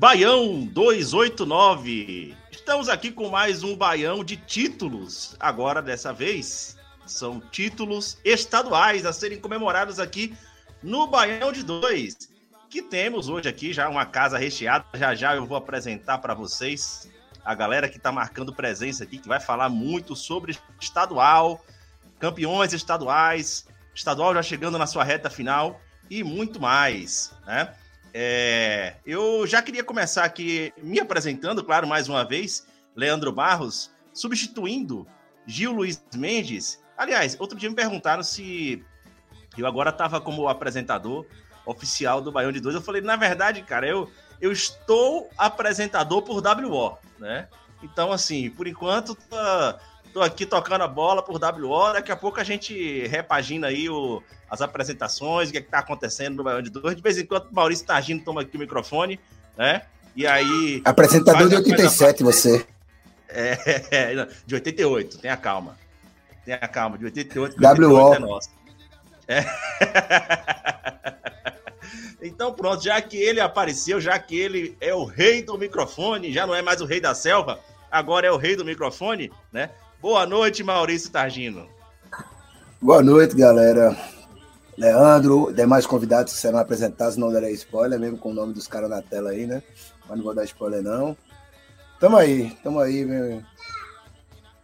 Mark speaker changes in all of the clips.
Speaker 1: Baião 289. Estamos aqui com mais um Baião de títulos. Agora, dessa vez, são títulos estaduais a serem comemorados aqui no Baião de Dois. Que temos hoje aqui já uma casa recheada. Já já eu vou apresentar para vocês a galera que está marcando presença aqui, que vai falar muito sobre estadual, campeões estaduais, estadual já chegando na sua reta final e muito mais, né? É, eu já queria começar aqui me apresentando, claro, mais uma vez, Leandro Barros, substituindo Gil Luiz Mendes. Aliás, outro dia me perguntaram se eu agora estava como apresentador oficial do Baião de Dois. Eu falei, na verdade, cara, eu, eu estou apresentador por WO, né? Então, assim, por enquanto, tô, tô aqui tocando a bola por WO. Daqui a pouco a gente repagina aí o, as apresentações, o que, é que tá acontecendo no Baião de Dois. De vez em quando o Maurício Targino toma aqui o microfone, né? E aí.
Speaker 2: Apresentador de
Speaker 1: a- faz a
Speaker 2: 87, você.
Speaker 1: é, não, de 88, tenha calma. Tenha calma, de 88, que
Speaker 2: WO.
Speaker 1: 88 é nosso. É. Então pronto, já que ele apareceu, já que ele é o rei do microfone, já não é mais o rei da selva, agora é o rei do microfone, né? Boa noite, Maurício Targino.
Speaker 2: Boa noite, galera. Leandro, demais convidados que serão apresentados, não darei spoiler, mesmo com o nome dos caras na tela aí, né? Mas não vou dar spoiler, não. Tamo aí, tamo aí, meu,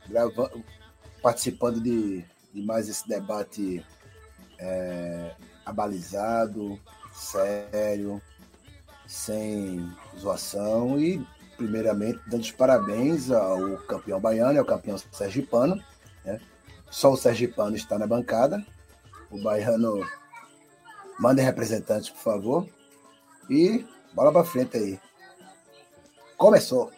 Speaker 2: grava- participando de, de mais esse debate é, abalizado, sério, sem zoação e, primeiramente, dando os parabéns ao campeão baiano, ao campeão sergipano, né? Só o Sergipano está na bancada. O Baiano manda representantes, por favor. E bola pra frente aí. Começou.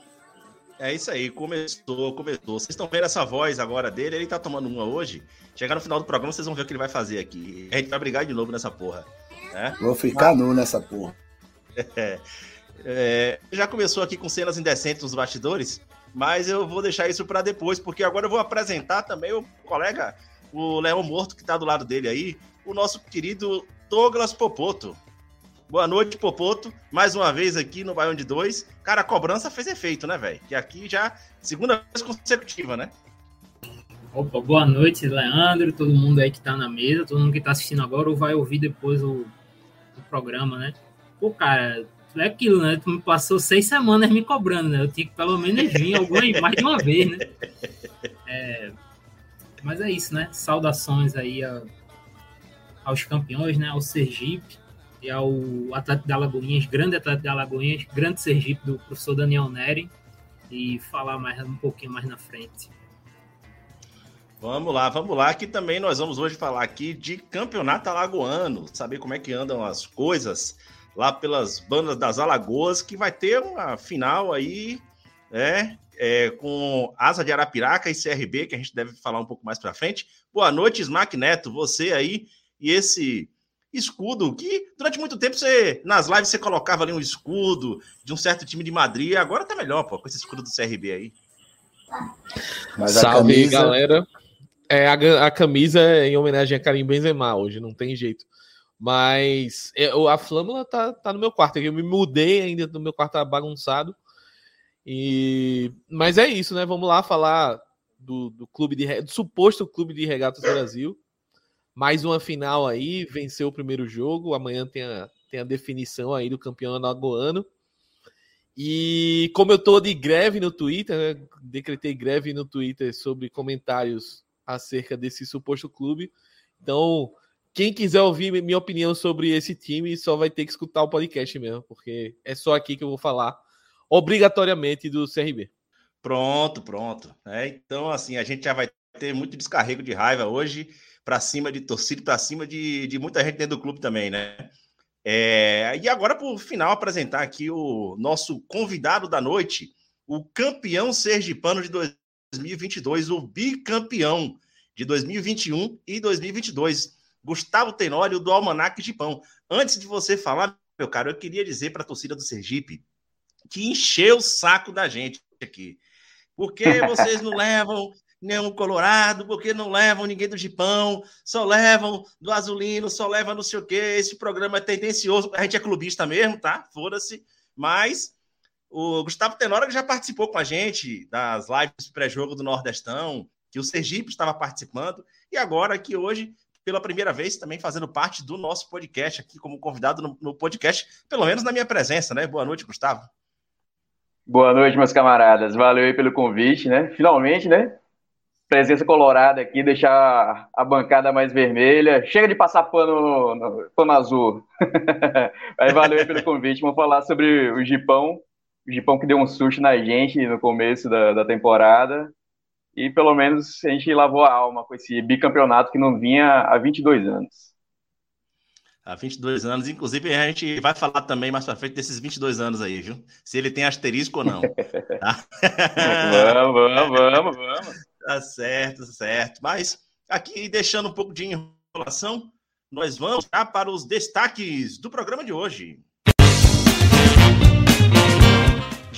Speaker 1: É isso aí, começou, começou. Vocês estão vendo essa voz agora dele, ele tá tomando uma hoje. Chegar no final do programa, vocês vão ver o que ele vai fazer aqui. A gente vai brigar de novo nessa porra. Né?
Speaker 2: Vou ficar nu nessa porra.
Speaker 1: É, é, já começou aqui com cenas indecentes nos bastidores, mas eu vou deixar isso para depois, porque agora eu vou apresentar também o colega, o Leão Morto, que tá do lado dele aí, o nosso querido Douglas Popoto. Boa noite, Popoto. Mais uma vez aqui no Baião de Dois. Cara, a cobrança fez efeito, né, velho? Que aqui já segunda vez consecutiva, né?
Speaker 3: Opa, boa noite, Leandro, todo mundo aí que tá na mesa, todo mundo que tá assistindo agora ou vai ouvir depois o, o programa, né? Pô, cara, é aquilo, né? Tu me passou seis semanas me cobrando, né? Eu tinha que pelo menos vir alguma, mais de uma vez, né? É, mas é isso, né? Saudações aí a- aos campeões, né? Ao Sergipe e ao Atlético de Alagoinhas, grande Atlético de Alagoinhas, grande Sergipe do professor Daniel Neri e falar mais um pouquinho mais na frente.
Speaker 1: Vamos lá, vamos lá, que também nós vamos hoje falar aqui de campeonato alagoano, saber como é que andam as coisas lá pelas bandas das Alagoas, que vai ter uma final aí, né, é, com Asa de Arapiraca e CRB, que a gente deve falar um pouco mais pra frente. Boa noite, Smack Neto, você aí e esse escudo que durante muito tempo você nas lives você colocava ali um escudo de um certo time de Madrid, agora tá melhor, pô, com esse escudo do CRB aí.
Speaker 2: Mas a
Speaker 4: Salve,
Speaker 2: camisa.
Speaker 4: galera. É, a, a camisa é em homenagem a Karim Benzema hoje, não tem jeito. Mas o- a flâmula tá, tá no meu quarto. Eu me mudei ainda do meu quarto tá bagunçado. E mas é isso, né? Vamos lá falar do, do clube de do suposto clube de regatas do Brasil. Mais uma final aí, venceu o primeiro jogo. Amanhã tem a, tem a definição aí do campeão alagoano. E como eu tô de greve no Twitter, né, decretei greve no Twitter sobre comentários acerca desse suposto clube. Então, quem quiser ouvir minha opinião sobre esse time só vai ter que escutar o podcast mesmo, porque é só aqui que eu vou falar obrigatoriamente do CRB.
Speaker 1: Pronto, pronto. É, então, assim, a gente já vai ter muito descarrego de raiva hoje para cima de torcida, para cima de, de muita gente dentro do clube também, né? É, e agora, por final, apresentar aqui o nosso convidado da noite, o campeão sergipano de 2022, o bicampeão de 2021 e 2022, Gustavo Tenório, do Almanac de Pão. Antes de você falar, meu caro, eu queria dizer para a torcida do Sergipe que encheu o saco da gente aqui. Porque vocês não levam nenhum Colorado, porque não levam ninguém do Gipão, só levam do Azulino, só levam não sei o quê. Esse programa é tendencioso. A gente é clubista mesmo, tá? Foda-se. Mas o Gustavo Tenório já participou com a gente das lives pré-jogo do Nordestão, que o Sergipe estava participando, e agora aqui hoje, pela primeira vez, também fazendo parte do nosso podcast, aqui como convidado no, no podcast, pelo menos na minha presença, né? Boa noite, Gustavo.
Speaker 5: Boa noite, meus camaradas. Valeu aí pelo convite, né? Finalmente, né? presença colorada aqui, deixar a bancada mais vermelha. Chega de passar pano, no, pano azul. Aí valeu pelo convite. Vamos falar sobre o Gipão. O Gipão que deu um susto na gente no começo da, da temporada. E pelo menos a gente lavou a alma com esse bicampeonato que não vinha há 22 anos.
Speaker 1: Há 22 anos. Inclusive, a gente vai falar também mais para frente desses 22 anos aí, viu? Se ele tem asterisco ou não. Tá?
Speaker 5: vamos, vamos, vamos, vamos.
Speaker 1: Tá certo, certo. Mas aqui, deixando um pouco de enrolação, nós vamos para os destaques do programa de hoje.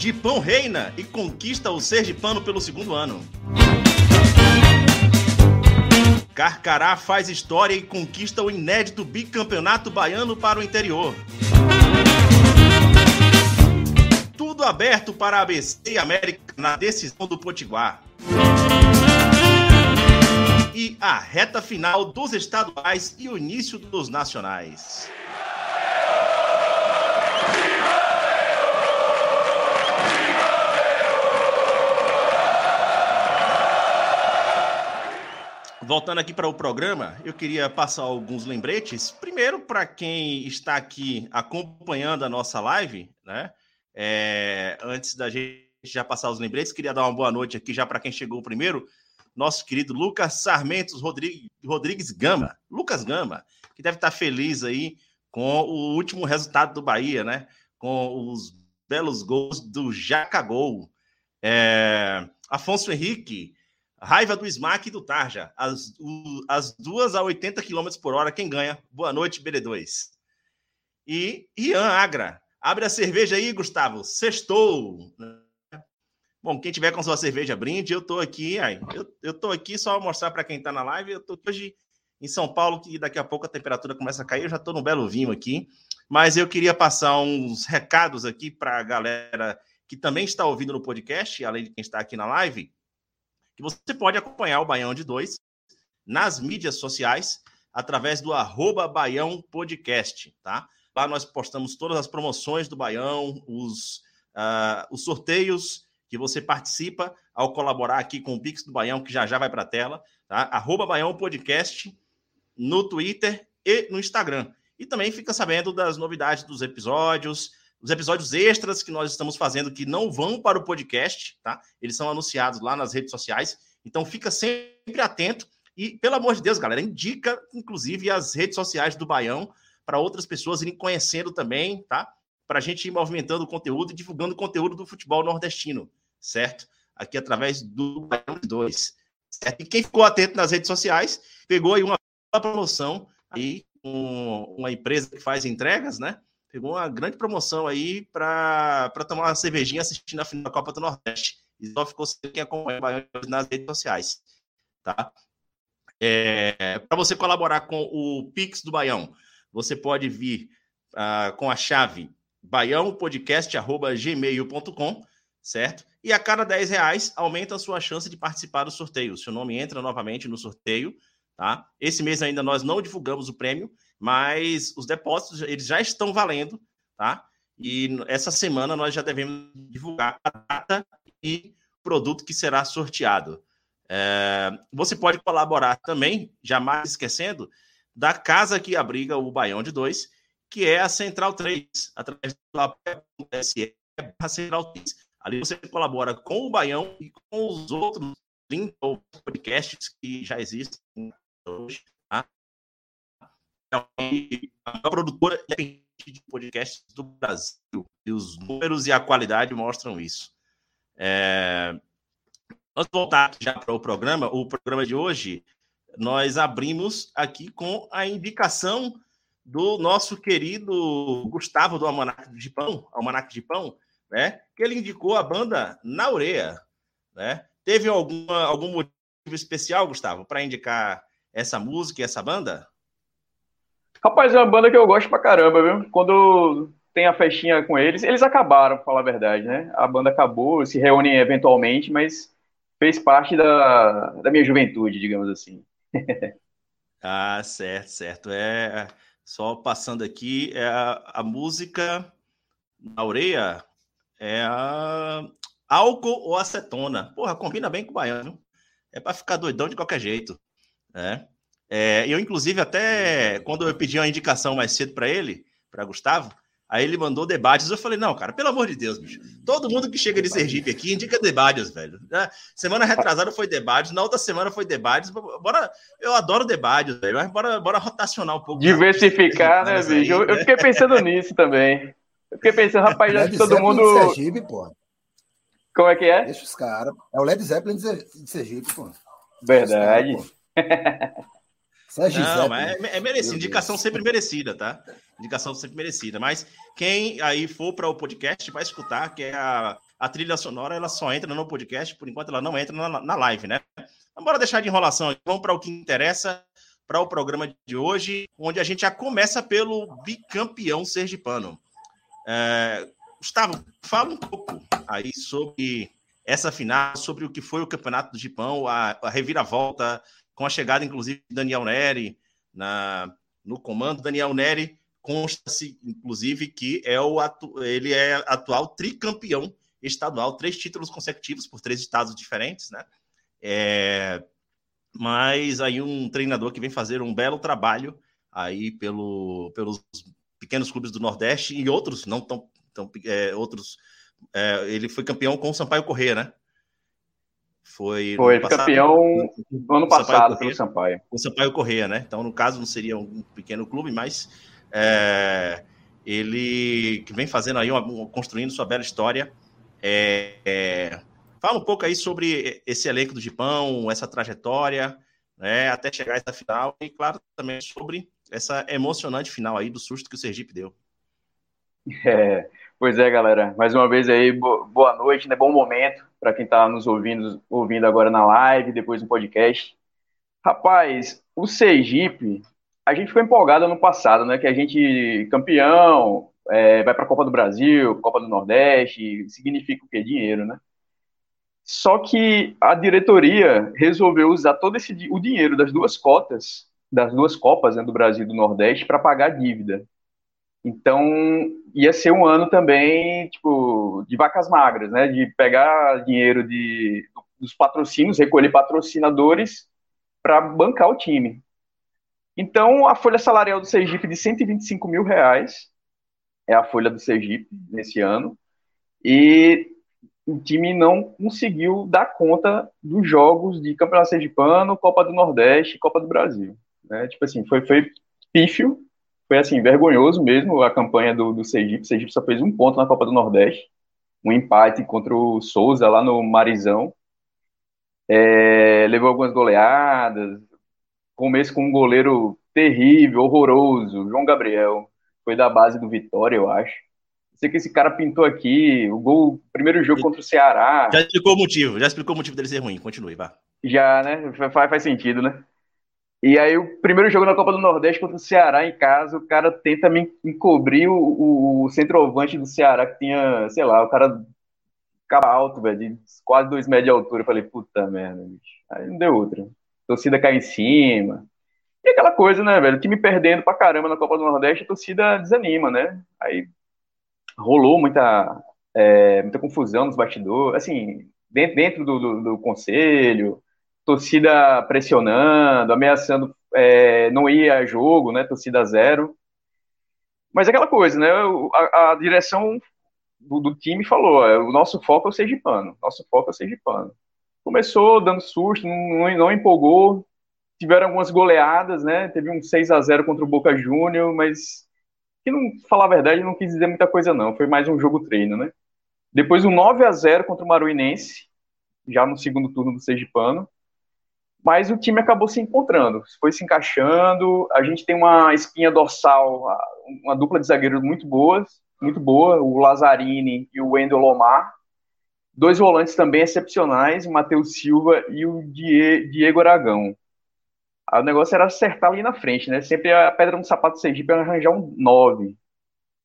Speaker 1: Gipão reina e conquista o Sergipano pelo segundo ano. Carcará faz história e conquista o inédito bicampeonato baiano para o interior. Tudo aberto para a ABC e América na decisão do Potiguar e a reta final dos estaduais e o início dos nacionais. Voltando aqui para o programa, eu queria passar alguns lembretes. Primeiro, para quem está aqui acompanhando a nossa live, né? É, antes da gente já passar os lembretes, queria dar uma boa noite aqui já para quem chegou primeiro nosso querido Lucas Sarmentos Rodrigues, Gama, Lucas Gama, que deve estar feliz aí com o último resultado do Bahia, né? Com os belos gols do Jacagol. É, Afonso Henrique, raiva do Smack e do Tarja. As, o, as duas a 80 km por hora, quem ganha? Boa noite, BD2. E Ian Agra, abre a cerveja aí, Gustavo. Sextou. Bom, quem tiver com sua cerveja brinde, eu tô aqui, aí, eu, eu tô aqui só mostrar para quem tá na live, eu tô hoje em São Paulo, que daqui a pouco a temperatura começa a cair, eu já tô no belo vinho aqui, mas eu queria passar uns recados aqui para a galera que também está ouvindo no podcast, além de quem está aqui na live, que você pode acompanhar o Baião de Dois nas mídias sociais, através do arroba Baião Podcast, tá? Lá nós postamos todas as promoções do Baião, os, uh, os sorteios, que você participa ao colaborar aqui com o Pix do Baião, que já já vai para a tela, tá? Arroba Baião Podcast no Twitter e no Instagram. E também fica sabendo das novidades dos episódios, os episódios extras que nós estamos fazendo que não vão para o podcast, tá? Eles são anunciados lá nas redes sociais. Então fica sempre atento e, pelo amor de Deus, galera, indica inclusive as redes sociais do Baião para outras pessoas irem conhecendo também, tá? Para a gente ir movimentando o conteúdo e divulgando o conteúdo do futebol nordestino certo? Aqui através do 2. Certo? E quem ficou atento nas redes sociais, pegou aí uma promoção aí com uma empresa que faz entregas, né? Pegou uma grande promoção aí para tomar uma cervejinha assistindo a final da Copa do Nordeste. E só ficou sem quem acompanha o Baião nas redes sociais, tá? É, para você colaborar com o Pix do Baião, você pode vir uh, com a chave baiãopodcast.gmail.com, certo? E a cada 10 reais aumenta a sua chance de participar do sorteio. Seu nome entra novamente no sorteio, tá? Esse mês ainda nós não divulgamos o prêmio, mas os depósitos eles já estão valendo, tá? E essa semana nós já devemos divulgar a data e produto que será sorteado. É, você pode colaborar também, jamais esquecendo, da casa que abriga o Baião de 2, que é a Central 3, através do apoia.se Central 3. Ali você colabora com o Baião e com os outros 30 podcasts que já existem hoje. Tá? É produtora de podcasts do Brasil. E os números e a qualidade mostram isso. É... Vamos voltar já para o programa. O programa de hoje, nós abrimos aqui com a indicação do nosso querido Gustavo do Almanac de Pão, Almanac de Pão, né? Que ele indicou a banda Naureia, né? Teve alguma, algum motivo especial, Gustavo, para indicar essa música e essa banda?
Speaker 5: Rapaz, é uma banda que eu gosto pra caramba, viu? Quando tem a festinha com eles, eles acabaram, pra falar a verdade, né? A banda acabou, se reúnem eventualmente, mas fez parte da, da minha juventude, digamos assim.
Speaker 1: ah, certo, certo. É só passando aqui, é a, a música na orelha é a álcool ou acetona. Porra, combina bem com o baiano. É para ficar doidão de qualquer jeito, né? É, eu, inclusive, até quando eu pedi uma indicação mais cedo para ele, para Gustavo, aí ele mandou debates. Eu falei, não, cara, pelo amor de Deus, bicho. Todo mundo que chega de Sergipe aqui indica debates, velho. Semana retrasada foi debates, na outra semana foi debates. Bora, eu adoro debates, velho, mas bora, bora rotacionar um pouco.
Speaker 5: Diversificar, né, bicho? Aí, eu, né? eu, fiquei pensando nisso também. Eu fiquei pensando, rapaz, já que todo mundo.
Speaker 2: De Sergipe, pô.
Speaker 5: Como é que é?
Speaker 2: Deixa os caras. É o Led Zeppelin de Sergipe, pô.
Speaker 5: Verdade.
Speaker 1: Cara, não, mas é, é merecido. Indicação sempre merecida, tá? Indicação sempre merecida. Mas quem aí for para o podcast vai escutar que é a, a trilha sonora, ela só entra no podcast, por enquanto ela não entra na, na live, né? Então, bora deixar de enrolação aqui. Vamos para o que interessa, para o programa de hoje, onde a gente já começa pelo bicampeão sergipano. É, Gustavo, fala um pouco aí sobre essa final, sobre o que foi o Campeonato do Gipão, a, a reviravolta, com a chegada, inclusive, de Daniel Neri na, no comando. Daniel Neri consta-se, inclusive, que é o atu, ele é atual tricampeão estadual, três títulos consecutivos por três estados diferentes, né? É, mas aí um treinador que vem fazer um belo trabalho aí pelo, pelos pequenos clubes do Nordeste e outros não tão, tão é, outros é, ele foi campeão com o Sampaio Corrêa, né?
Speaker 5: Foi, foi passado, campeão no ano passado pelo Sampaio.
Speaker 1: O Sampaio Correia, né? Então, no caso, não seria um pequeno clube, mas é, ele que vem fazendo aí, uma, construindo sua bela história. É, é, fala um pouco aí sobre esse elenco do Gipão, essa trajetória, né, até chegar a essa final, e claro, também sobre essa emocionante final aí do susto que o Sergipe deu.
Speaker 5: É, pois é, galera. Mais uma vez aí, boa noite, né? Bom momento para quem está nos ouvindo, ouvindo agora na live, depois no podcast. Rapaz, o Sergipe, a gente foi empolgado ano passado, né? Que a gente campeão, é, vai para a Copa do Brasil, Copa do Nordeste, significa o quê? Dinheiro, né? Só que a diretoria resolveu usar todo esse o dinheiro das duas cotas, das duas Copas né, do Brasil e do Nordeste, para pagar dívida. Então, ia ser um ano também, tipo, de vacas magras, né? De pegar dinheiro de, dos patrocínios, recolher patrocinadores para bancar o time. Então, a folha salarial do Sergipe de 125 mil reais é a folha do Sergipe nesse ano. E o time não conseguiu dar conta dos jogos de Campeonato Sergipano, Copa do Nordeste e Copa do Brasil. Né? Tipo assim, foi, foi pífio foi assim, vergonhoso mesmo a campanha do, do Sergipe. O Sergipe só fez um ponto na Copa do Nordeste, um empate contra o Souza lá no Marizão. É, levou algumas goleadas, começo com um goleiro terrível, horroroso, João Gabriel. Foi da base do Vitória, eu acho. Sei que esse cara pintou aqui, o gol, primeiro jogo contra o Ceará.
Speaker 1: Já explicou o motivo, já explicou o motivo dele ser ruim. Continue, vá.
Speaker 5: Já, né? Faz, faz sentido, né? E aí, o primeiro jogo na Copa do Nordeste contra o Ceará em casa, o cara tenta me encobrir o, o, o centroavante do Ceará, que tinha, sei lá, o cara ficava alto, velho, de quase dois metros de altura. Eu falei, puta merda, bicho. Aí não deu outra. Torcida cai em cima. E aquela coisa, né, velho? O time perdendo pra caramba na Copa do Nordeste, a torcida desanima, né? Aí rolou muita, é, muita confusão nos bastidores, assim, dentro, dentro do, do, do conselho, torcida pressionando, ameaçando é, não ir a jogo, né, torcida zero. Mas é aquela coisa, né, a, a direção do, do, time falou, o nosso foco é o Sergipano, nosso foco é o Sergipano. Começou dando susto, não, não empolgou, tiveram algumas goleadas, né, teve um 6 a 0 contra o Boca Júnior, mas que não, falar a verdade, não quis dizer muita coisa não, foi mais um jogo treino, né. Depois um 9 a 0 contra o Maruinense, já no segundo turno do Sergipano, mas o time acabou se encontrando, foi se encaixando. A gente tem uma espinha dorsal, uma dupla de zagueiros muito boas, muito boa, o Lazzarini e o Wendel Lomar. Dois volantes também excepcionais, o Matheus Silva e o Diego Aragão. O negócio era acertar ali na frente, né? Sempre a pedra no sapato do Sergipe era arranjar um 9.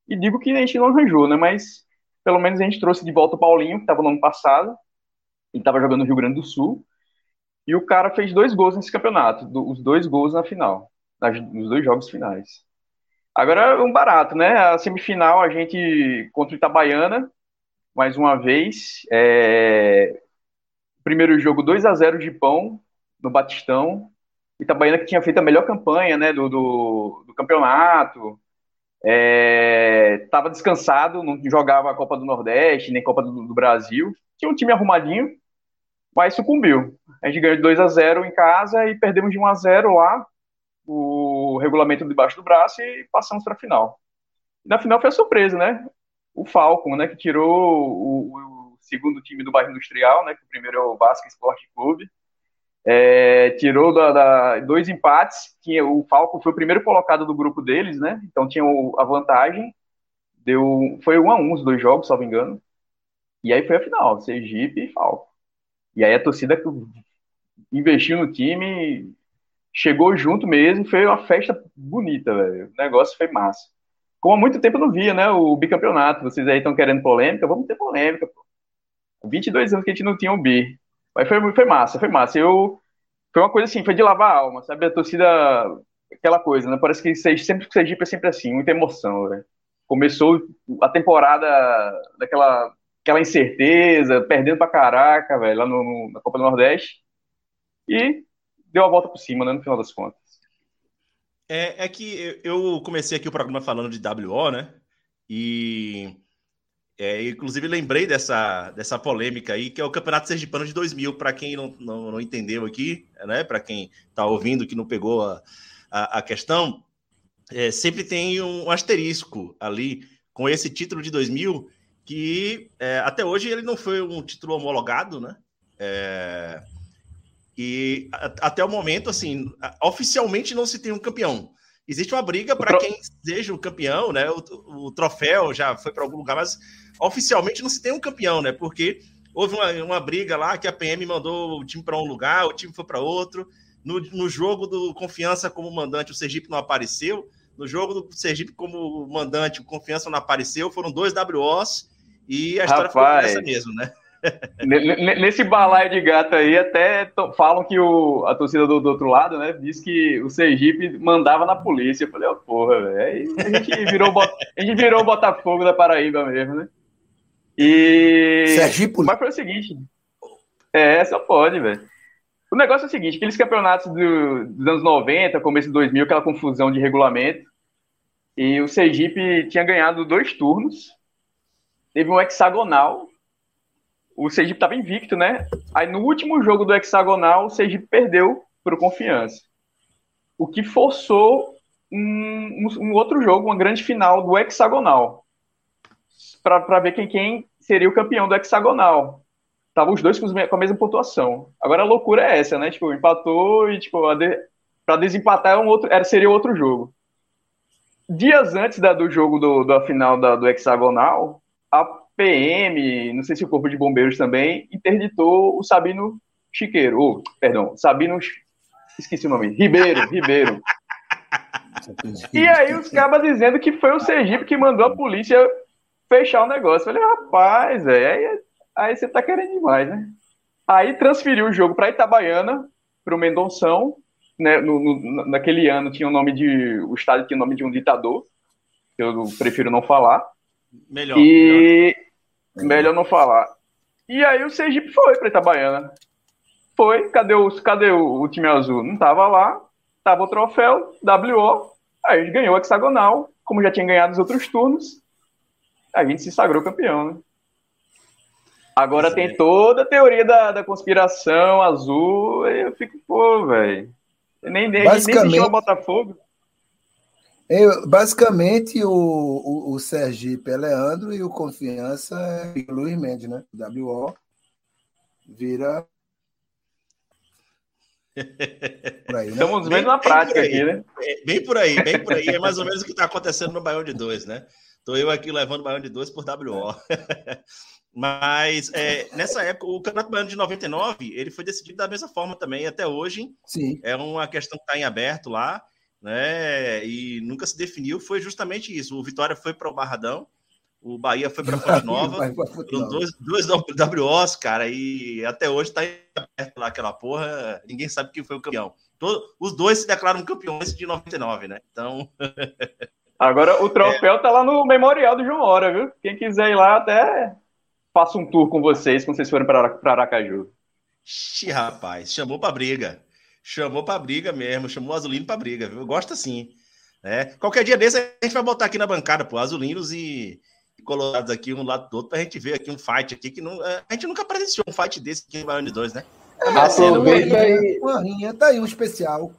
Speaker 5: E digo que a gente não arranjou, né? Mas pelo menos a gente trouxe de volta o Paulinho, que estava no ano passado. Ele estava jogando no Rio Grande do Sul. E o cara fez dois gols nesse campeonato, do, os dois gols na final, nas, nos dois jogos finais. Agora um barato, né? A semifinal a gente contra o Itabaiana, mais uma vez. É... Primeiro jogo 2 a 0 de pão no Batistão. Itabaiana que tinha feito a melhor campanha né, do, do, do campeonato. Estava é... descansado, não jogava a Copa do Nordeste, nem Copa do, do Brasil. Tinha um time arrumadinho, mas sucumbiu. A gente ganhou de 2 a 0 em casa e perdemos de 1 a 0 lá, o regulamento debaixo do braço e passamos para a final. Na final foi a surpresa, né? O Falcon, né, que tirou o, o segundo time do bairro industrial, né, que o primeiro é o Basque Esporte Clube, é, tirou da, da, dois empates, o Falcon foi o primeiro colocado do grupo deles, né? Então tinha o, a vantagem. Deu, foi um a um os dois jogos, salvo engano. E aí foi a final, Sergipe e Falcon. E aí a torcida investiu no time, chegou junto mesmo, foi uma festa bonita, velho. O negócio foi massa. Como há muito tempo eu não via, né, o bicampeonato. Vocês aí estão querendo polêmica, vamos ter polêmica, pô. 22 anos que a gente não tinha um bi. Mas foi, foi massa, foi massa. Eu, foi uma coisa assim, foi de lavar a alma, sabe? A torcida, aquela coisa, né? Parece que sempre que Sergipe é sempre assim, muita emoção, velho. Começou a temporada daquela aquela incerteza, perdendo pra caraca, velho, lá no, no, na Copa do Nordeste. E deu a volta por cima, né, no final das contas.
Speaker 1: É, é que eu comecei aqui o programa falando de WO, né? E é, inclusive lembrei dessa, dessa polêmica aí, que é o Campeonato Sergipano de 2000, para quem não, não, não, entendeu aqui, né? Para quem está ouvindo que não pegou a, a, a questão, é, sempre tem um asterisco ali com esse título de 2000 que é, até hoje ele não foi um título homologado, né? É, e a, até o momento, assim, oficialmente não se tem um campeão. Existe uma briga para quem seja o campeão, né? O, o troféu já foi para algum lugar, mas oficialmente não se tem um campeão, né? Porque houve uma, uma briga lá que a PM mandou o time para um lugar, o time foi para outro. No, no jogo do Confiança como mandante, o Sergipe não apareceu. No jogo do Sergipe como mandante, o Confiança não apareceu. Foram dois WOs e a história
Speaker 5: Rapaz,
Speaker 1: ficou nessa mesmo, né?
Speaker 5: Nesse balaio de gato aí, até falam que o, a torcida do, do, outro lado, né, diz que o Sergipe mandava na polícia. Eu falei, ó, oh, porra, velho. A gente virou a gente virou o Botafogo da Paraíba mesmo, né? E.
Speaker 2: Sergipe?
Speaker 5: Mas foi o seguinte. É, só pode, velho. O negócio é o seguinte: aqueles campeonatos do, dos anos 90, começo de 2000, aquela confusão de regulamento. E o Sergipe tinha ganhado dois turnos teve um hexagonal. O Sergipe estava invicto, né? Aí no último jogo do hexagonal, o Sergipe perdeu para o Confiança. O que forçou um, um, outro jogo, uma grande final do hexagonal. Para ver quem, quem seria o campeão do hexagonal. Estavam os dois com, a mesma pontuação. Agora a loucura é essa, né? Tipo, empatou e, tipo, de, para desempatar é um outro, era, seria outro jogo. Dias antes da, do jogo do, da final da, do hexagonal, a PM, não sei se o Corpo de Bombeiros também, interditou o Sabino Chiqueiro, ou, perdão, Sabino, esqueci o nome, Ribeiro, Ribeiro. e aí os cabas dizendo que foi o Sergipe que mandou a polícia fechar o negócio. Eu falei, rapaz, aí, aí você tá querendo demais, né? Aí transferiu o jogo para Itabaiana, para o Mendonção, né, no, no, naquele ano tinha o nome de, o estádio tinha o nome de um ditador, que eu prefiro não falar,
Speaker 1: Melhor. melhor.
Speaker 5: E melhor não falar. E aí o Sergipe foi pra Itabaiana. Foi, cadê o, cadê o, o time azul? Não tava lá, tava o troféu, WO, aí a gente ganhou o hexagonal, como já tinha ganhado os outros turnos, a gente se sagrou campeão, né? Agora
Speaker 1: Pois
Speaker 5: tem toda a teoria da, da conspiração azul, e eu fico, pô, velho. Nem, nem, a gente nem assistiu ao Botafogo.
Speaker 2: Eu, basicamente, o, o, o Sergipe é Leandro e o Confiança é o Luiz Mendes, né? WO vira. Aí, né?
Speaker 5: Estamos
Speaker 1: Bem-
Speaker 5: vendo na prática aqui, né?
Speaker 1: É, bem por aí, bem por aí. É mais ou menos o que está acontecendo no Baião de 2, né? Tô eu aqui levando o Baião de 2 por WO. Mas é, nessa época, o Campeonato Baiano de 99, ele foi decidido da mesma forma também. Até hoje,
Speaker 2: Sim.
Speaker 1: é uma questão que está em aberto lá, né? E nunca se definiu. Foi justamente isso. O Vitória foi para o Barradão, o Bahia foi para Fonte Nova. Foram
Speaker 2: Nova.
Speaker 1: dois, dois WOs, cara, e até hoje tá em aberto lá aquela porra. Ninguém sabe quem foi o campeão. Todo- os dois se declaram campeões de 99, né? Então,
Speaker 5: Agora o troféu tá lá no Memorial do João Hora, viu? Quem quiser ir lá, até faço um tour com vocês quando vocês forem para Aracaju.
Speaker 1: xi, rapaz, chamou pra briga. Chamou pra briga mesmo, chamou o Azulino pra briga, viu? Eu gosto assim. Né? Qualquer dia desse a gente vai botar aqui na bancada, pô, Azulinos e e Colorados aqui um lado do outro pra gente ver aqui um fight aqui que não, a gente nunca presenciou um fight desse aqui em Baiano de 2, né?
Speaker 2: Uma
Speaker 4: Aproveita
Speaker 2: rinha,
Speaker 4: aí.
Speaker 2: uma rinha, tá aí um especial.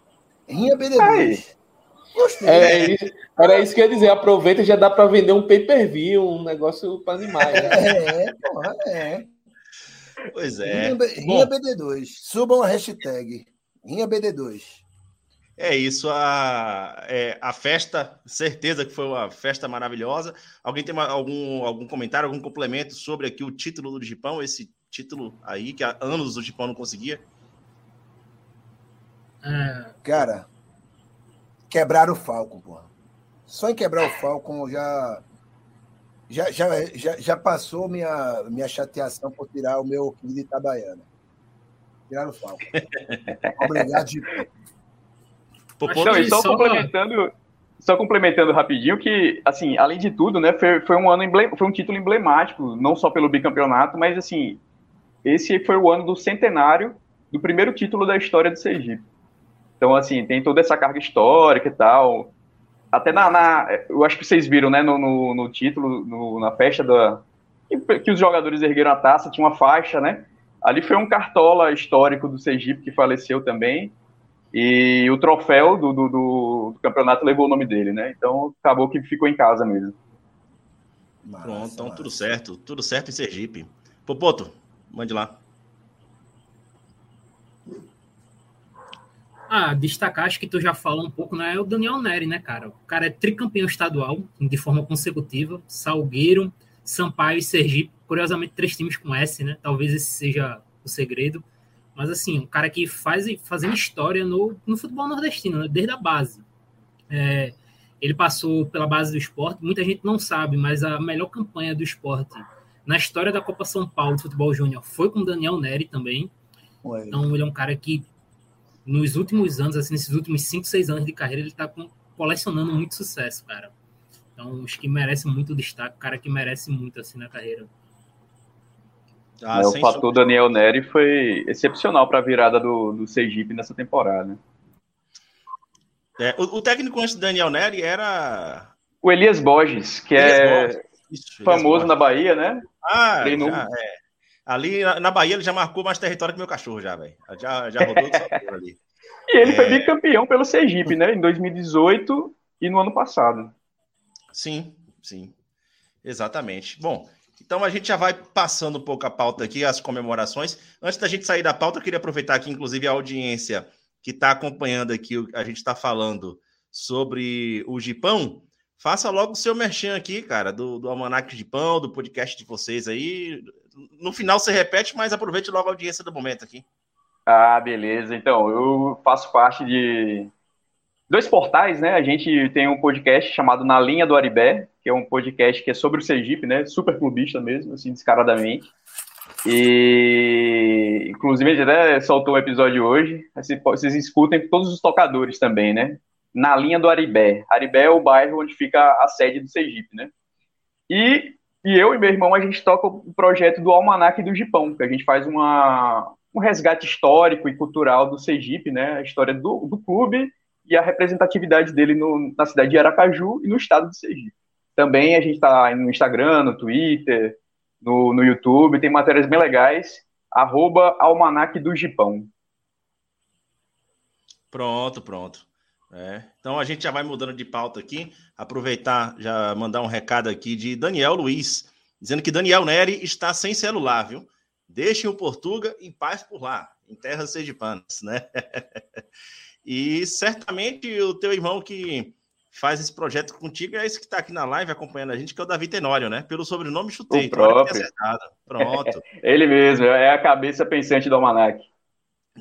Speaker 2: Rinha BD2.
Speaker 5: Aí.
Speaker 2: Gostei.
Speaker 4: É, isso- era isso que eu ia dizer. Aproveita e já dá para vender um pay-per-view, um negócio para animais. Né?
Speaker 2: É, porra, é.
Speaker 1: Pois é.
Speaker 2: Rinha. Rinha BD2. Subam a hashtag. Rinha BD2.
Speaker 1: É isso, a, é, a festa, certeza que foi uma festa maravilhosa. Alguém tem ma- algum, algum comentário, algum complemento sobre aqui o título do Gipão, esse título aí que há anos o Gipão não conseguia?
Speaker 3: É,
Speaker 2: Cara, quebraram o Falcon, porra. Só em quebrar o Falcon já. Já, já, já, já passou minha, minha chateação por tirar o meu filho de Itabaiana. Tiraram o Falcon. Obrigado, de
Speaker 1: Popô,
Speaker 5: e
Speaker 3: que
Speaker 5: só,
Speaker 3: só-
Speaker 5: complementando, só complementando rapidinho que, assim, além de tudo, né, foi, foi um ano emble- foi um título emblemático, não só pelo bicampeonato, mas assim, esse foi o ano do centenário do primeiro título da história do Sergipe. Então, assim, tem toda essa carga histórica e tal. Até na, na- eu acho que vocês viram, né, no, no, no título, no- na festa da que, que os jogadores ergueram a taça, tinha uma faixa, né? Ali foi um cartola histórico do Sergipe que faleceu também. E o troféu do, do, do- do campeonato levou o nome dele, né? Então acabou que ficou em casa mesmo.
Speaker 1: Pronto, então tudo certo, tudo certo em Sergipe. Popoto, mande lá.
Speaker 3: Ah, destacar, acho que tu já falou um pouco, né? É o Daniel Neri, né, cara? O cara é tricampeão estadual de forma consecutiva. Salgueiro, Sampaio e Sergipe. Curiosamente, três times com S, né? Talvez esse seja o segredo. Mas, assim, um cara que faz fazendo história no, no futebol nordestino, né? Desde a base. É, ele passou pela base do esporte. Muita gente não sabe, mas a melhor campanha do esporte na história da Copa São Paulo de Futebol Júnior foi com o Daniel Neri também.
Speaker 2: Ué.
Speaker 3: Então, ele é um cara que, nos últimos anos, assim, nesses últimos 5, 6 anos de carreira, ele tá com- colecionando muito sucesso, cara. Então, acho que merece muito destaque, cara que merece muito, assim, na carreira.
Speaker 1: Ah,
Speaker 5: Né, o fator Daniel Neri foi excepcional para a virada do, do Sergipe nessa temporada.
Speaker 1: É, o, o técnico antes do Daniel Neri era.
Speaker 5: O Elias Borges, que
Speaker 1: Elias
Speaker 5: é
Speaker 1: Borges. Isso,
Speaker 5: famoso
Speaker 1: Borges.
Speaker 5: na Bahia, né?
Speaker 1: Ah, já, é. Ali na, Bahia ele já marcou mais território que meu cachorro, já, velho. Já, já rodou ali.
Speaker 5: E ele foi
Speaker 1: É.
Speaker 5: bicampeão pelo Sergipe, né? Em 2018 e no ano passado.
Speaker 1: Sim, sim. Exatamente. Bom, então a gente já vai passando um pouco a pauta aqui, as comemorações. Antes da gente sair da pauta, eu queria aproveitar aqui, inclusive, a audiência que está acompanhando aqui, a gente está falando sobre o Gipão. Faça logo o seu merchan aqui, cara, do, do Almanac de Pão, do podcast de vocês aí. No final você repete, mas aproveite logo a audiência do momento aqui.
Speaker 5: Ah, beleza. Então, eu faço parte de dois portais, né? A gente tem um podcast chamado Na Linha do Aribé, que é um podcast que é sobre o Sergipe, né? Super clubista mesmo, assim, descaradamente. E, inclusive, a gente até soltou um episódio hoje. Vocês, vocês escutem todos os tocadores também, né? Na Linha do Aribé. Aribé é o bairro onde fica a sede do Sergipe, né? E, e eu e meu irmão, a gente toca o projeto do Almanac do Gipão, que a gente faz uma, um resgate histórico e cultural do Sergipe, né? A história do, do clube e a representatividade dele no, na cidade de Aracaju e no estado de Sergipe. Também a gente está no Instagram, no Twitter, no, no YouTube, tem matérias bem legais. Arroba Almanac do Gipão.
Speaker 1: Pronto, pronto. É. Então a gente já vai mudando de pauta aqui. Aproveitar, já mandar um recado aqui de Daniel Luiz, dizendo que Daniel Neri está sem celular, viu? Deixem o Portuga em paz por lá, em terras sergipanas, né? e certamente o teu irmão que faz esse projeto contigo é esse que está aqui na live acompanhando a gente, que é o Davi Tenório, né? Pelo sobrenome chutei.
Speaker 5: O próprio.
Speaker 1: Pronto.
Speaker 5: Ele mesmo, é a cabeça pensante do Almanac.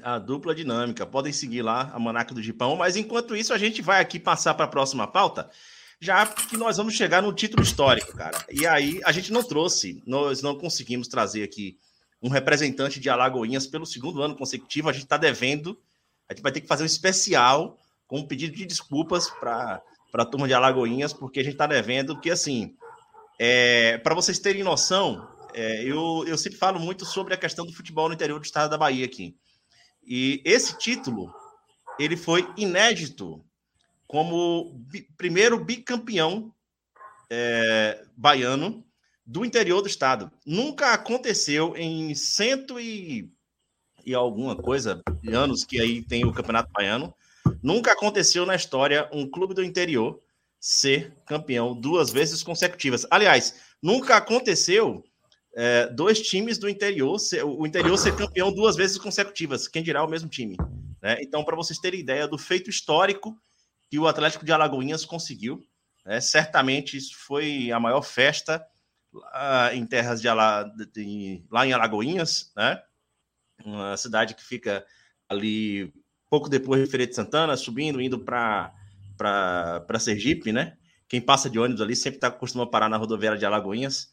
Speaker 1: A dupla dinâmica. Podem seguir lá a Manaca do Gipão. Mas enquanto isso, a gente vai aqui passar para a próxima pauta, já que nós vamos chegar no título histórico, cara. E aí a gente não trouxe, nós não conseguimos trazer aqui um representante de Alagoinhas pelo segundo ano consecutivo. A gente está devendo. A gente vai ter que fazer um especial com um pedido de desculpas para a turma de Alagoinhas, porque a gente está devendo. Porque, assim, é, para vocês terem noção, é, eu, eu sempre falo muito sobre a questão do futebol no interior do estado da Bahia aqui. E esse título, ele foi inédito como bi, primeiro bicampeão é, baiano do interior do estado. Nunca aconteceu em cento e, e alguma coisa anos que aí tem o Campeonato Baiano. Nunca aconteceu na história um clube do interior ser campeão duas vezes consecutivas. Aliás, nunca aconteceu é, dois times do interior, ser, o interior ser campeão duas vezes consecutivas, quem dirá o mesmo time. Né? Então, para vocês terem ideia do feito histórico que o Atlético de Alagoinhas conseguiu, né? certamente isso foi a maior festa lá em terras de, Ala, de lá em Alagoinhas, né? uma cidade que fica ali pouco depois de Feira de Santana, subindo, indo para Sergipe, né? Quem passa de ônibus ali sempre tá, costuma parar na rodoviária de Alagoinhas.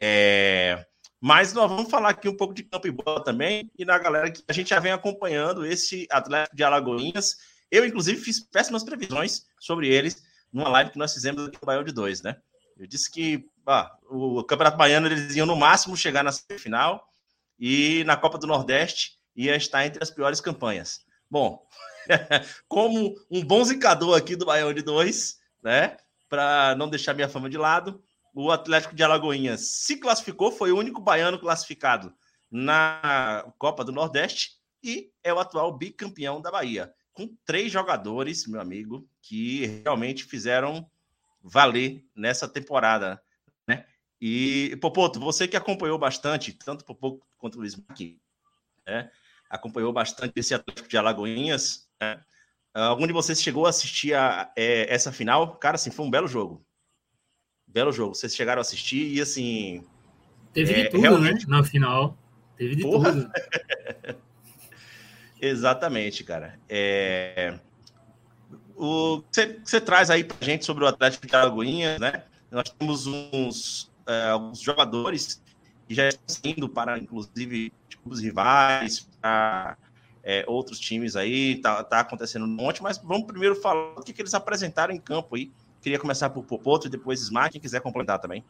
Speaker 1: É, mas nós vamos falar aqui um pouco de campo e bola também, e na galera que a gente já vem acompanhando esse Atlético de Alagoinhas. Eu, inclusive, fiz péssimas previsões sobre eles numa live que nós fizemos aqui no Baião de Dois, né? Eu disse que ah, o Campeonato Baiano eles iam no máximo chegar na semifinal e na Copa do Nordeste ia estar entre as piores campanhas. Bom, como um bom zicador aqui do Baião de Dois, né? Para não deixar minha fama de lado, o Atlético de Alagoinhas se classificou, foi o único baiano classificado na Copa do Nordeste e é o atual bicampeão da Bahia, com três jogadores, meu amigo, que realmente fizeram valer nessa temporada, né? E, Popoto, você que acompanhou bastante, tanto Popoto quanto o Luiz Marquinhos, né? Acompanhou bastante esse Atlético de Alagoinhas, né? Algum de vocês chegou a assistir a, é, essa final? Cara, assim, foi um belo jogo belo jogo. Vocês chegaram a assistir e assim.
Speaker 3: Teve é, de tudo, realmente... né? Na final. Teve de Porra. tudo.
Speaker 1: Exatamente, cara. É... O que você traz aí pra gente sobre o Atlético de Alagoinhas, né? Nós temos uns, é, alguns jogadores que já estão indo para, inclusive, os rivais, é, outros times aí, tá, tá acontecendo um monte, mas vamos primeiro falar o que, que eles apresentaram em campo aí Queria começar por Popoto e depois Smart, quem quiser complementar também.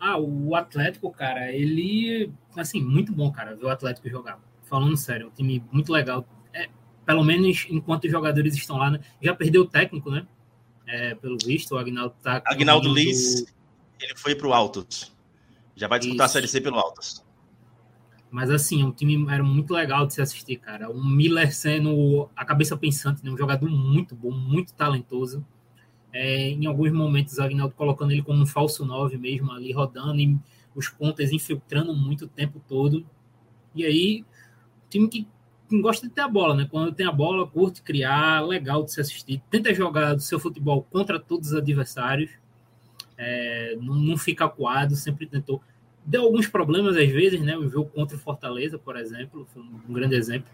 Speaker 3: Ah, o Atlético, cara, ele. Assim, muito bom, cara, ver o Atlético jogar. Falando sério, é um time muito legal. É, pelo menos enquanto os jogadores estão lá, né? Já perdeu o técnico, né? É, pelo visto, o Agnaldo tá.
Speaker 1: Agnaldo Liz, ele foi pro Altos. Já vai disputar Isso. a Série C pelo Altos.
Speaker 3: Mas assim, o time era muito legal de se assistir, cara. O Miller sendo a cabeça pensante, né? um jogador muito bom, muito talentoso. É, em alguns momentos, o Agnaldo colocando ele como um falso 9 mesmo, ali rodando e os pontas infiltrando muito o tempo todo. E aí, time que, que gosta de ter a bola, né? Quando tem a bola, curte criar, legal de se assistir. Tenta jogar do seu futebol contra todos os adversários. É, não, não fica acuado, sempre tentou. Deu alguns problemas às vezes, né? O jogo contra o Fortaleza, por exemplo, foi um grande exemplo.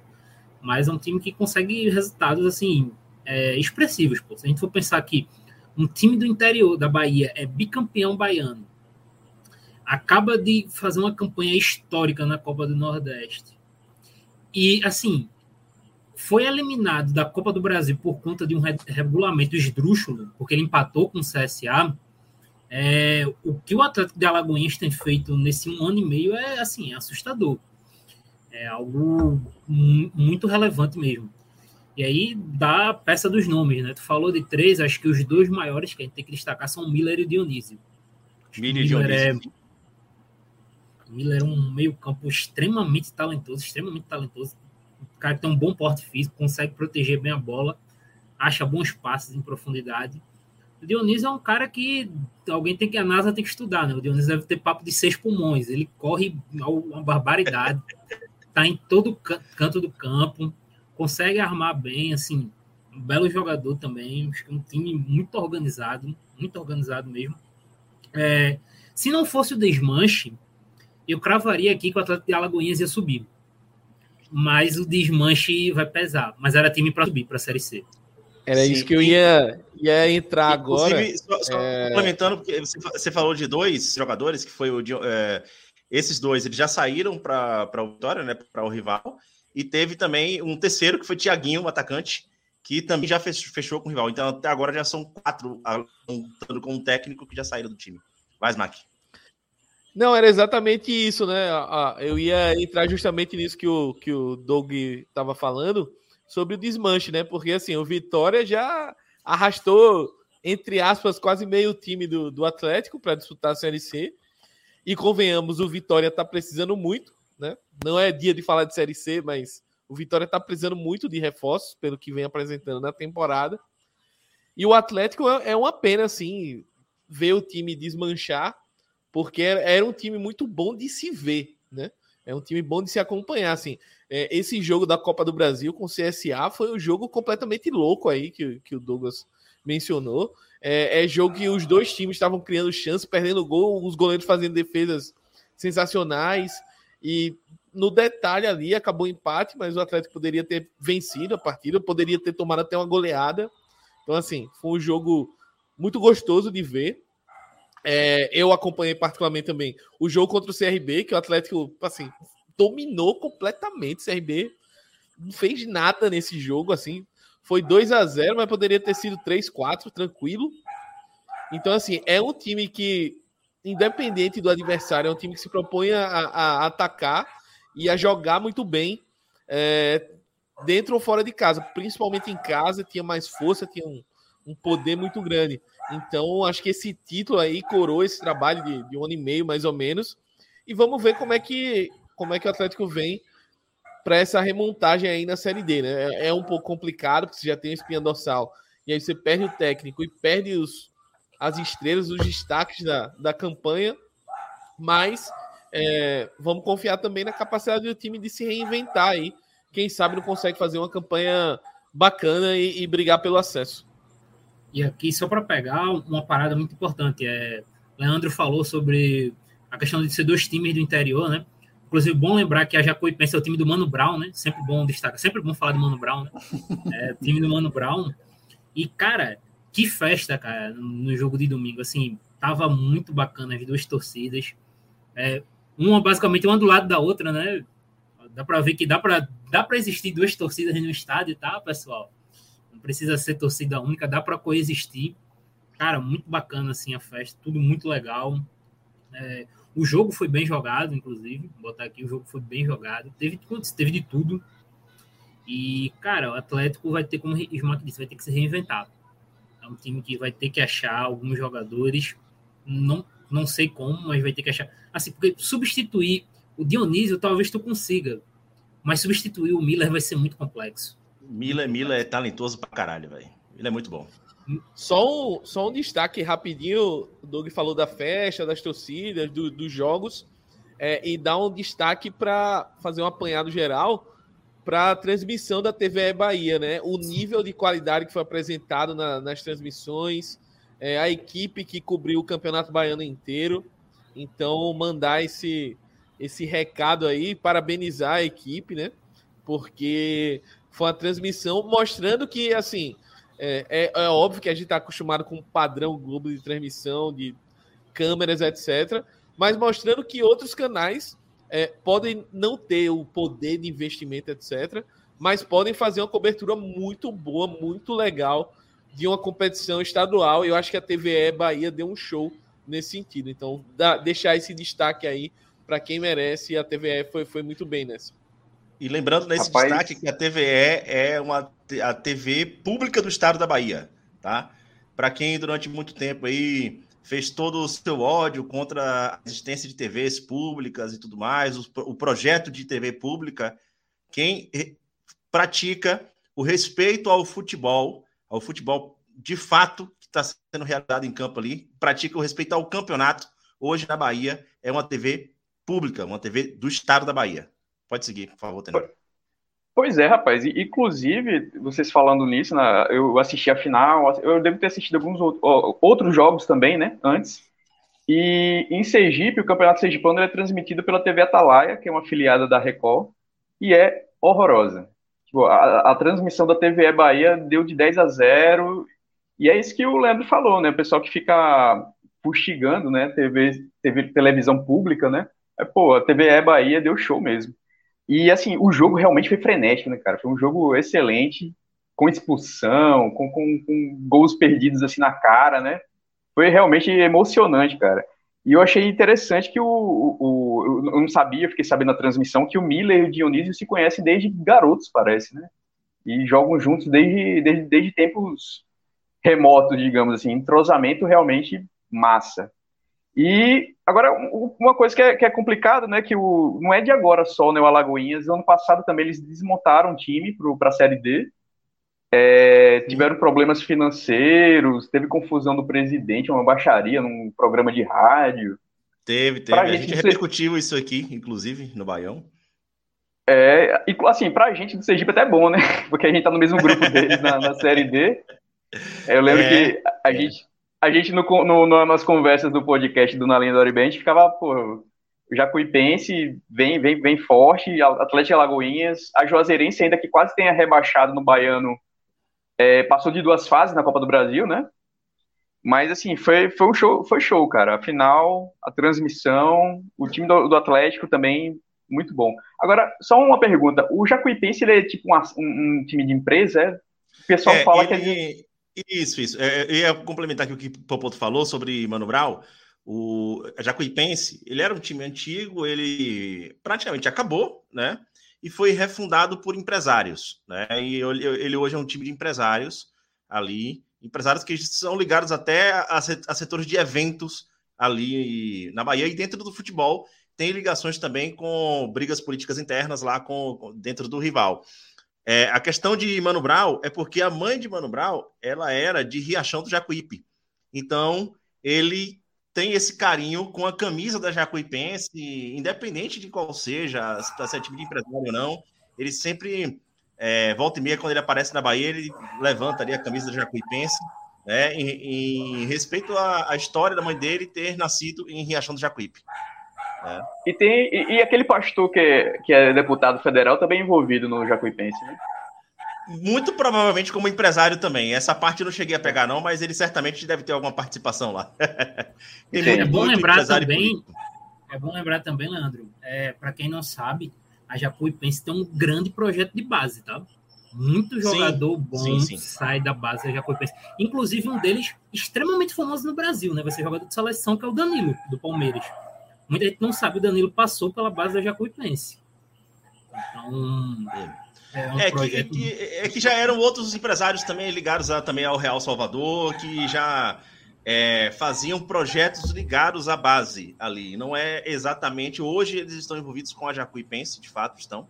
Speaker 3: Mas é um time que consegue resultados assim é, expressivos. Pô. Se a gente for pensar que um time do interior da Bahia é bicampeão baiano, acaba de fazer uma campanha histórica na Copa do Nordeste. E, assim, foi eliminado da Copa do Brasil por conta de um regulamento esdrúxulo, porque ele empatou com o CSA. É, o que o Atlético de Alagoinhas tem feito nesse um ano e meio é assim, assustador. É algo mu- muito relevante mesmo. E aí dá a peça dos nomes, né? Tu falou de três, acho que os dois maiores que a gente tem que destacar são Miller e Dionísio.
Speaker 1: Miller e
Speaker 3: Miller é, Miller é um meio-campo extremamente talentoso, extremamente talentoso. O cara que tem um bom porte físico, consegue proteger bem a bola, acha bons passes em profundidade. O Dionísio é um cara que alguém tem que, a NASA tem que estudar, né? O Dionísio deve ter papo de seis pulmões, ele corre uma barbaridade, tá em todo can- canto do campo, consegue armar bem, assim, um belo jogador também, acho que é um time muito organizado, muito organizado mesmo. É, se não fosse o desmanche, eu cravaria aqui que o Atlético de Alagoinhas ia subir. Mas o desmanche vai pesar. Mas era time para subir para a Série C.
Speaker 4: Era
Speaker 1: Sim,
Speaker 4: isso que eu ia, ia entrar agora.
Speaker 1: Inclusive, só, só
Speaker 4: é-
Speaker 1: complementando, porque você, você falou de dois jogadores, que foi o. É, esses dois, eles já saíram para o Vitória, né? Para o rival. E teve também um terceiro, que foi Tiaguinho, um atacante, que também já fech- fechou com o rival. Então, até agora já são quatro, contando com um técnico que já saíram do time. Vai, Mac.
Speaker 4: Não, era exatamente isso, né? Eu ia entrar justamente nisso que o, que o Doug estava falando, sobre o desmanche, né? Porque assim, o Vitória já arrastou, entre aspas, quase meio time do, do Atlético para disputar a Série C. E convenhamos, o Vitória está precisando muito, né? Não é dia de falar de Série C, mas o Vitória está precisando muito de reforços, pelo que vem apresentando na temporada. E o Atlético é é uma pena, assim, ver o time desmanchar, porque era, era um time muito bom de se ver, né? É um time bom de se acompanhar, assim. É, esse jogo da Copa do Brasil com o CSA foi um jogo completamente louco aí que, que o Douglas mencionou. É, é jogo que os dois times estavam criando chance, perdendo gol, os goleiros fazendo defesas sensacionais. E no detalhe ali acabou o empate, mas o Atlético poderia ter vencido a partida, poderia ter tomado até uma goleada. Então, assim, foi um jogo muito gostoso de ver. É, eu acompanhei particularmente também o jogo contra o CRB, que o Atlético, assim, dominou completamente. O CRB não fez nada nesse jogo, assim. Foi 2 a 0 mas poderia ter sido 3-4, tranquilo. Então, assim, é um time que, independente do adversário, é um time que se propõe a, a atacar e a jogar muito bem é, dentro ou fora de casa. Principalmente em casa, tinha mais força, tinha um, um poder muito grande. Então, acho que esse título aí coroa esse trabalho de, de um ano e meio, mais ou menos. E vamos ver como é que, como é que o Atlético vem para essa remontagem aí na Série D, né? É, é um pouco complicado, porque você já tem a espinha dorsal, e aí você perde o técnico e perde os, as estrelas, os destaques da, da campanha, mas é, vamos confiar também na capacidade do time de se reinventar aí. Quem sabe não consegue fazer uma campanha bacana e, e brigar pelo acesso.
Speaker 3: E aqui, só para pegar uma parada muito importante, é, Leandro falou sobre a questão de ser dois times do interior, né? Inclusive, bom lembrar que a Jacuipense é o time do Mano Brown, né? Sempre bom destacar, sempre bom falar do Mano Brown, né? É, time do Mano Brown. E, cara, que festa, cara, no jogo de domingo. Assim, tava muito bacana as duas torcidas. É, uma, basicamente, uma do lado da outra, né? Dá para ver que dá para dá pra existir duas torcidas no estádio, tá, pessoal? Não precisa ser torcida única, dá para coexistir. Cara, muito bacana assim a festa, tudo muito legal. É, o jogo foi bem jogado, inclusive. Vou botar aqui, o jogo foi bem jogado. Teve, teve de tudo. E, cara, o Atlético vai ter, como o Smack disse, vai ter que se reinventar. É um time que vai ter que achar alguns jogadores. Não, não sei como, mas vai ter que achar. Assim, porque substituir o Dionísio talvez tu consiga. Mas substituir o Miller vai ser muito complexo.
Speaker 1: Miller, Miller é talentoso pra caralho, velho. Ele é muito bom.
Speaker 4: Só um, só um destaque rapidinho. O Doug falou da festa, das torcidas, do, dos jogos. É, e dá um destaque para fazer um apanhado geral para a transmissão da TVE Bahia, né? O nível de qualidade que foi apresentado na, nas transmissões, é, a equipe que cobriu o Campeonato Baiano inteiro. Então, mandar esse, esse recado aí, parabenizar a equipe, né? Porque foi uma transmissão mostrando que, assim, é, é, é óbvio que a gente está acostumado com um padrão Globo de transmissão, de câmeras, etc. Mas mostrando que outros canais é, podem não ter o poder de investimento, etc. Mas podem fazer uma cobertura muito boa, muito legal de uma competição estadual. Eu acho que a TVE Bahia deu um show nesse sentido. Então, dá, deixar esse destaque aí para quem merece, e a TVE foi, foi muito bem nessa.
Speaker 1: E lembrando nesse Rapaz... destaque que a TVE é uma a TV pública do estado da Bahia, tá? Para quem durante muito tempo aí fez todo o seu ódio contra a existência de TVs públicas e tudo mais, o, o projeto de TV pública, quem pratica o respeito ao futebol, ao futebol de fato que está sendo realizado em campo ali, pratica o respeito ao campeonato, hoje na Bahia é uma TV pública, uma TV do estado da Bahia. Pode seguir, por favor, Tenor.
Speaker 5: Pois é, rapaz. Inclusive, vocês falando nisso, né, eu assisti a final, eu devo ter assistido alguns outros jogos também, né, antes. E em Sergipe, o Campeonato Sergipano é transmitido pela TV Atalaia, que é uma afiliada da Record, e é horrorosa. Tipo, a, a, transmissão da TVE Bahia deu de 10 a 0, e é isso que o Leandro falou, né? O pessoal que fica fustigando, né? TV, TV televisão pública, né? É, pô, a TVE Bahia deu show mesmo. E assim, o jogo realmente foi frenético, né, cara? Foi um jogo excelente, com expulsão, com, com, com gols perdidos assim na cara, né? Foi realmente emocionante, cara. E eu achei interessante que o, o, o, Eu não sabia, fiquei sabendo na transmissão, que o Miller e o Dionísio se conhecem desde garotos, parece, né? E jogam juntos desde, desde, desde tempos remotos, digamos assim. Entrosamento realmente massa. E agora, uma coisa que é, que é complicada, né, que o, não é de agora só, né, o Alagoinhas, ano passado também eles desmontaram o time para a Série D, é, tiveram problemas financeiros, teve confusão do presidente, uma baixaria num programa de rádio.
Speaker 1: Teve, teve. Pra a gente, gente repercutiu isso aqui, inclusive, no Baião.
Speaker 5: É, e assim, pra gente do Sergipe é até bom, né? Porque a gente tá no mesmo grupo deles na, na Série D. Eu lembro é, que a é. gente a gente, no, no, nas conversas do podcast do Na Linha do Oribe, a gente ficava, pô, o Jacuipense vem, vem, vem forte, Atlético Lagoinhas, a Juazeirense ainda que quase tenha rebaixado no Baiano, é, passou de duas fases na Copa do Brasil, né? Mas, assim, foi, foi um show, foi show, cara. A final, a transmissão, o time do, do Atlético também, muito bom. Agora, só uma pergunta. O Jacuipense, ele é tipo um, um, time de empresa, é? O pessoal é, fala
Speaker 1: ele... que é isso, isso. É, eu ia complementar aqui o que o Popoto falou sobre Mano Brown. O Jacuipense, ele era um time antigo, ele praticamente acabou, né? E foi refundado por empresários, né? E ele hoje é um time de empresários ali, empresários que são ligados até a setores de eventos ali na Bahia e dentro do futebol tem ligações também com brigas políticas internas lá com dentro do rival. É, a questão de Mano Brown é porque a mãe de Mano Brown, ela era de Riachão do Jacuípe. Então, ele tem esse carinho com a camisa da Jacuipense, independente de qual seja, se é time de empresário ou não, ele sempre, é, volta e meia, quando ele aparece na Bahia, ele levanta ali a camisa da Jacuipense, né, em, em respeito à, à, história da mãe dele ter nascido em Riachão do Jacuípe.
Speaker 5: É. E tem e, e, aquele pastor que é, que é deputado federal também envolvido no Jacuipense, né?
Speaker 1: Muito provavelmente como empresário também. Essa parte eu não cheguei a pegar, não, mas ele certamente deve ter alguma participação lá.
Speaker 3: é bom lembrar também. É bom lembrar também, Leandro. É, para quem não sabe, a Jacuipense tem um grande projeto de base, tá? Muito jogador sim, bom sim, sim. sai da base da Jacuipense. Inclusive um deles extremamente famoso no Brasil, né? Vai ser jogador de seleção, que é o Danilo, do Palmeiras. Muita gente não sabe, o Danilo passou pela base da Jacuipense. Então,
Speaker 1: é, um é, projeto... que, é, que, já eram outros empresários também ligados a, também ao Real Salvador, que já é, faziam projetos ligados à base ali. Não é exatamente. Hoje eles estão envolvidos com a Jacuipense, de fato estão.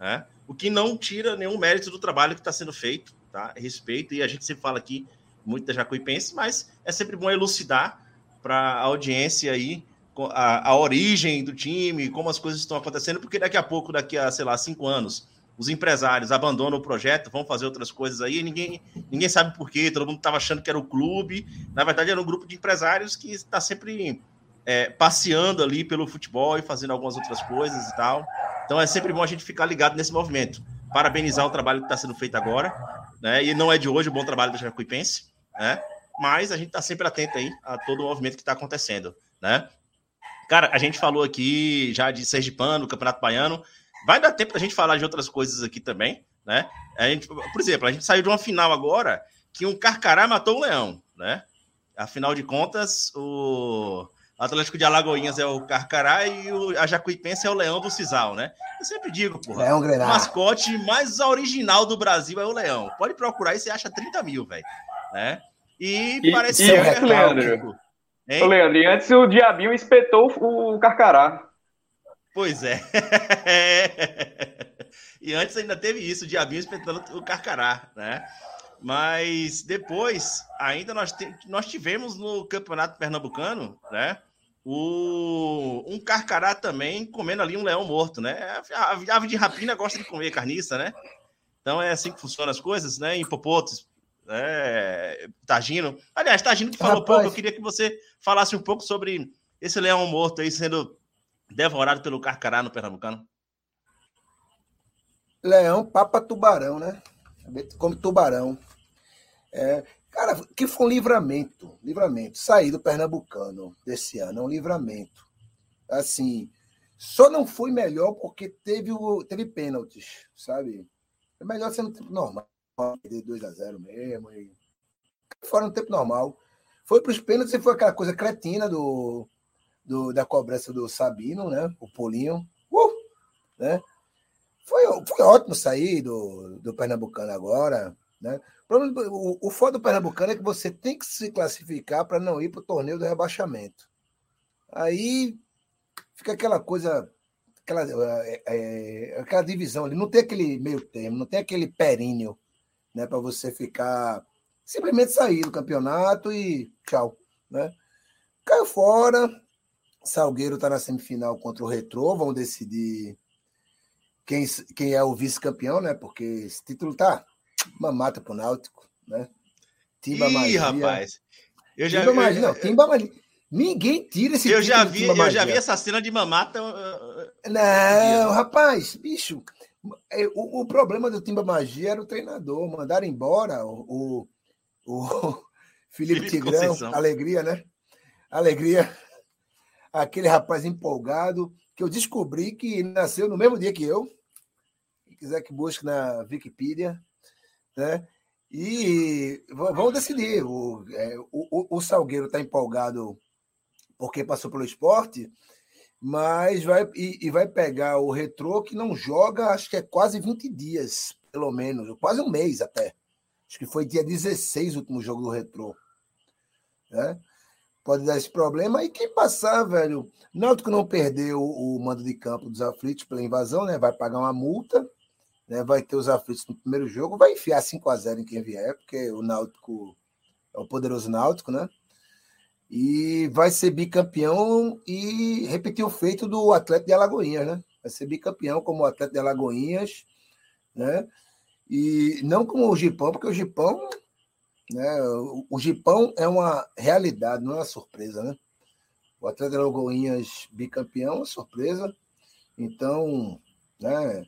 Speaker 1: Né? O que não tira nenhum mérito do trabalho que está sendo feito, tá? Respeito, e a gente sempre fala aqui muito da Jacuipense, mas é sempre bom elucidar para a audiência aí a, a origem do time, como as coisas estão acontecendo, porque daqui a pouco, daqui a, sei lá, cinco anos, os empresários abandonam o projeto, vão fazer outras coisas aí, ninguém, ninguém sabe por quê, todo mundo estava achando que era o clube, na verdade era um grupo de empresários que está sempre é, passeando ali pelo futebol e fazendo algumas outras coisas e tal. Então é sempre bom a gente ficar ligado nesse movimento. Parabenizar o trabalho que está sendo feito agora, né? E não é de hoje o bom trabalho do Jacuipense, né? Mas a gente está sempre atento aí a todo o movimento que está acontecendo, né? Cara, a gente falou aqui já de Sergipano, Campeonato Baiano. Vai dar tempo da gente falar de outras coisas aqui também, né? A gente, por exemplo, a gente saiu de uma final agora que um carcará matou um leão, né? Afinal de contas, o Atlético de Alagoinhas é o Carcará e o, a Jacuipense é o Leão do Cisal, né? Eu sempre digo, porra.
Speaker 2: Leão
Speaker 1: O mascote mais original do Brasil é o Leão. Pode procurar e você acha 30 mil, velho. Né? E,
Speaker 5: E-
Speaker 1: parece
Speaker 5: e
Speaker 1: ser
Speaker 5: antes, Leandro?
Speaker 1: Hein?
Speaker 5: Ô, Leandro, e antes o Diabinho espetou o Carcará.
Speaker 1: Pois é. e antes ainda teve isso, o Diabinho espetando o Carcará, né? Mas depois, ainda nós, nós tivemos no Campeonato Pernambucano, né? O, um Carcará também comendo ali um leão morto, né? A, a ave de rapina gosta de comer carniça, né? Então é assim que funcionam as coisas, né? Hipopotes, né? Tagino. Aliás, Tagino que falou
Speaker 2: Rapaz.
Speaker 1: pouco, eu queria que você falasse um pouco sobre esse leão morto aí sendo devorado pelo Carcará no Pernambucano.
Speaker 2: Leão, papa tubarão, né? Come tubarão. É, cara, que foi um livramento. Livramento. Sair do Pernambucano desse ano é um livramento. Assim, só não foi melhor porque teve, o, teve pênaltis, sabe? É melhor ser no tempo normal. Perder 2 a 0 mesmo. E... Fora no tempo normal. Foi para os pênaltis e foi aquela coisa cretina do, do, da cobrança do Sabino, né? O Polinho. Uh! Né? Foi, foi ótimo sair do, do Pernambucano agora. Né? O, o foda do Pernambucano é que você tem que se classificar para não ir para o torneio do rebaixamento. Aí fica aquela coisa, aquela, é, é, aquela divisão ali. Não tem aquele meio termo, não tem aquele períneo né, para você ficar simplesmente sair do campeonato e tchau. Né? Caiu fora. Salgueiro está na semifinal contra o Retrô. Vão decidir quem, quem é o vice-campeão, né? Porque esse título tá mamata pro Náutico, né? Timba
Speaker 1: Ih,
Speaker 2: Magia.
Speaker 1: rapaz. Eu já,
Speaker 2: Timba
Speaker 1: eu,
Speaker 2: Magia, não, Timba Magia. Ninguém tira esse
Speaker 1: eu já vi, eu já vi essa cena de mamata. uh,
Speaker 2: Não, rapaz, bicho. É, O, o problema do Timba Magia era o treinador. Mandaram embora o, o, o Felipe,
Speaker 1: Felipe
Speaker 2: Tigrão.
Speaker 1: Conceição.
Speaker 2: Alegria, né? Alegria. Aquele rapaz empolgado que eu descobri que nasceu no mesmo dia que eu. Quem quiser que busque na Wikipedia, né? E vamos decidir. O, é, o- o Salgueiro está empolgado porque passou pelo esporte, mas vai e, e vai pegar o retrô que não joga, acho que é quase 20 dias, pelo menos, quase um mês até. Acho que foi dia 16 o último jogo do retrô. Né? Pode dar esse problema. E quem passar, velho, Náutico não perdeu o mando de campo dos aflitos pela invasão, né? Vai pagar uma multa, né? Vai ter os aflitos no primeiro jogo, vai enfiar 5 a 0 em quem vier, porque o Náutico é o poderoso Náutico, né? E vai ser bicampeão e repetir o feito do Atlético de Alagoinhas, né? Vai ser bicampeão como Atlético de Alagoinhas, né? E não como o Gipão, porque o Gipão, né? O, Gipão é uma realidade, não é uma surpresa, né? O Atlético de Alagoinhas bicampeão é uma surpresa. Então, né?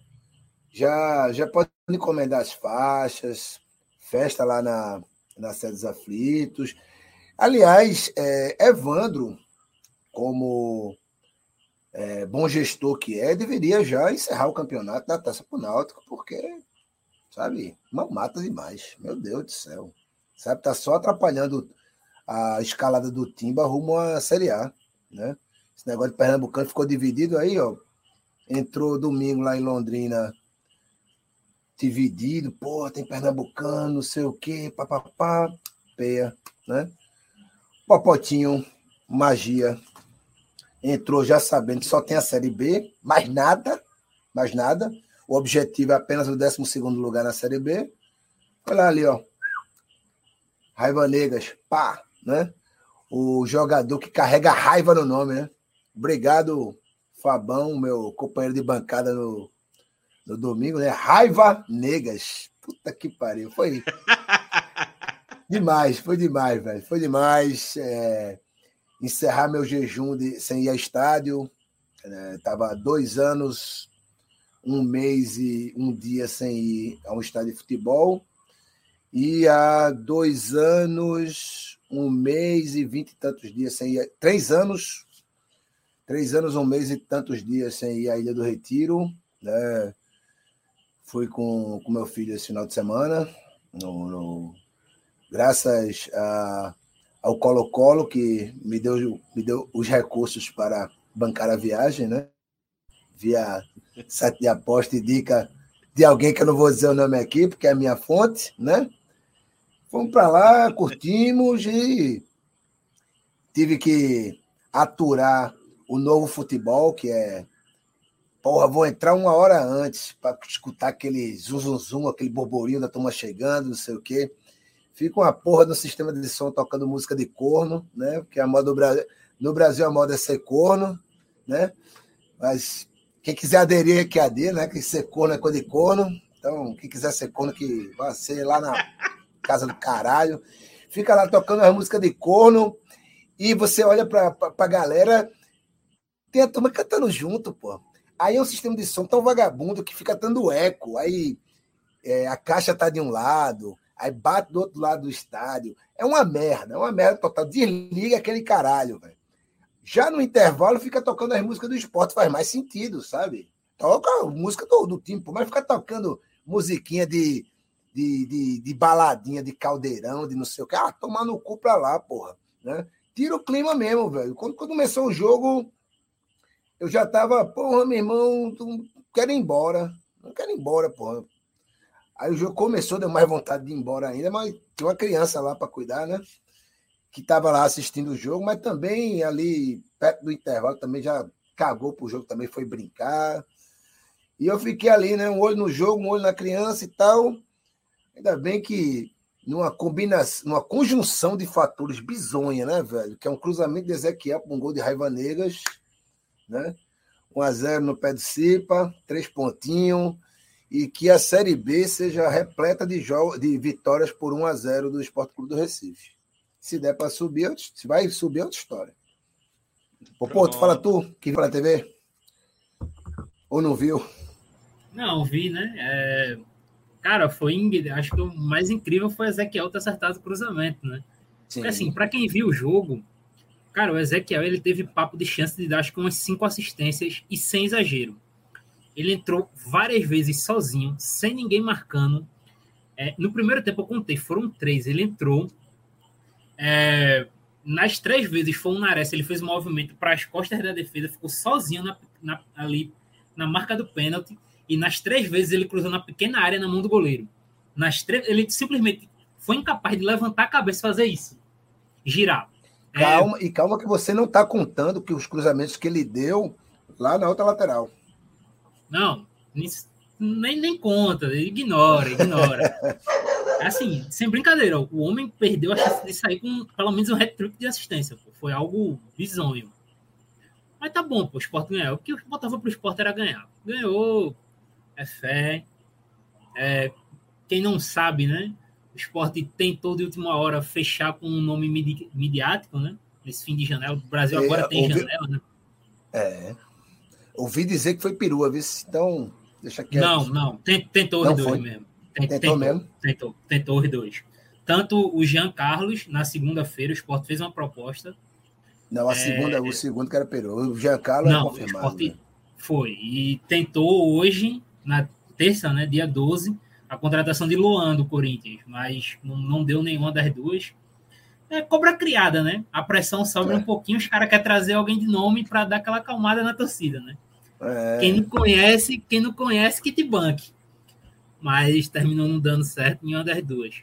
Speaker 2: Já, já pode encomendar as faixas, festa lá na, na sede dos aflitos. Aliás, é, Evandro, como é, bom gestor que é, deveria já encerrar o campeonato da Taça pro Náutico, porque, sabe, mamata demais. Meu Deus do céu. Sabe, tá só atrapalhando a escalada do Timba rumo à Série A, né? Esse negócio de Pernambucano ficou dividido aí, ó. Entrou domingo lá em Londrina dividido, pô, tem Pernambucano, não sei o quê, papapá, peia, né? Popotinho, magia, entrou já sabendo que só tem a Série B, mais nada, mais nada. O objetivo é apenas o 12 lugar na Série B. Olha ali, ó. Raiva Negas, pá, né? O jogador que carrega raiva no nome, né? Obrigado, Fabão, meu companheiro de bancada no, no domingo, né? Raiva Negas. Puta que pariu. Foi demais, foi demais, velho. Foi demais. é, encerrar meu jejum de, sem ir a estádio. É, tava dois anos, um mês e um dia sem ir a um estádio de futebol. E há dois anos, um mês e vinte e tantos dias sem ir. Três anos, três anos, um mês e tantos dias sem ir à Ilha do Retiro. Né? Fui com, com meu filho esse final de semana. No, no- graças a, ao Colo-Colo, que me deu, me deu os recursos para bancar a viagem, né? Via site de aposta e dica de alguém que eu não vou dizer o nome aqui, porque é a minha fonte, né? Fomos para lá, curtimos e tive que aturar o novo futebol, que é. Porra, vou entrar uma hora antes para escutar aquele zum, zum, aquele borborinho da turma chegando, não sei o quê. Fica uma porra no sistema de som tocando música de corno, né? Porque a moda do Brasil, no Brasil a moda é ser corno, né? Mas quem quiser aderir é que aderir, né? Que ser corno é coisa de corno. Então, quem quiser ser corno, que vai ser lá na casa do caralho. Fica lá tocando as músicas de corno e você olha pra, pra, pra galera, tem a turma cantando junto, pô. Aí é um sistema de som tão vagabundo que fica dando eco. Aí é, a caixa tá de um lado, aí bate do outro lado do estádio. É uma merda, é uma merda total. Desliga aquele caralho, velho. Já no intervalo fica tocando as músicas do esporte, faz mais sentido, sabe? Toca a música do, do time, mas fica tocando musiquinha de, de, de, de, baladinha, de caldeirão, de não sei o que. Ah, tomar no cu pra lá, porra. Né? Tira o clima mesmo, velho. Quando, quando começou o jogo, eu já tava, porra, meu irmão, tu quero ir embora. Não quero ir embora, porra. Aí o jogo começou, deu mais vontade de ir embora ainda, mas tinha uma criança lá para cuidar, né? que estava lá assistindo o jogo, mas também ali perto do intervalo também já cagou pro jogo, também foi brincar. E eu fiquei ali, né? Um olho no jogo, um olho na criança e tal. Ainda bem que numa combinação, numa conjunção de fatores bizonha, né, velho? Que é um cruzamento de Ezequiel com um gol de Raiva Negas, né? 1x0 no pé do Cipa, três pontinhos, e que a Série B seja repleta de, de vitórias por 1 a 0 do Esporte Clube do Recife. Se der para subir, se vai subir, é outra história. Pô, pô, tu fala tu, que viu na TV? Ou não viu?
Speaker 3: Não, vi, né? É... Cara, foi. Acho que o mais incrível foi o Ezequiel ter acertado o cruzamento, né? Sim. Porque, assim, para quem viu o jogo, cara, o Ezequiel ele teve papo de chance de dar acho que umas cinco assistências e sem exagero. Ele entrou várias vezes sozinho, sem ninguém marcando. É, no primeiro tempo eu contei, foram três. Ele entrou, é, nas três vezes foi o Nares, ele fez um movimento para as costas da defesa, ficou sozinho na, na, ali na marca do pênalti, e nas três vezes ele cruzou na pequena área na mão do goleiro. Nas três, ele simplesmente foi incapaz de levantar a cabeça e fazer isso. Girar.
Speaker 2: É, calma, é... e calma que você não está contando que os cruzamentos que ele deu lá na outra lateral.
Speaker 3: Não, nem, nem conta, ignora, ignora. assim, sem brincadeira, o homem perdeu a chance de sair com pelo menos um hat-trick de assistência. Pô. Foi algo bizonho. Mas tá bom, pô, o Sport ganhou. O que botava pro Sport era ganhar. Ganhou, é fé. É, quem não sabe, né? O Sport tentou de última hora fechar com um nome midi midiático, né? Nesse fim de janela. O Brasil é, agora tem ouvi... janela, né?
Speaker 2: É. Ouvi dizer que foi perua, viu? Então, deixa quieto.
Speaker 3: Não, não. Tentou não dois mesmo.
Speaker 2: Tentou, tentou mesmo?
Speaker 3: Tentou, tentou os dois. Tanto o Jean Carlos, na segunda-feira, o Sport fez uma proposta.
Speaker 2: Não, a segunda, é, o segundo que era Peru. O Jean Carlos
Speaker 3: não, é confirmado. O Sport né? foi. E tentou hoje, na terça, né, dia 12, a contratação de Luan do Corinthians, mas não, não deu nenhuma das duas. É cobra criada, né? A pressão sobe é. um pouquinho, os caras querem trazer alguém de nome para dar aquela calmada na torcida, né? É. Quem não conhece, quem não conhece que te banque mas terminou não dando certo nenhuma das duas.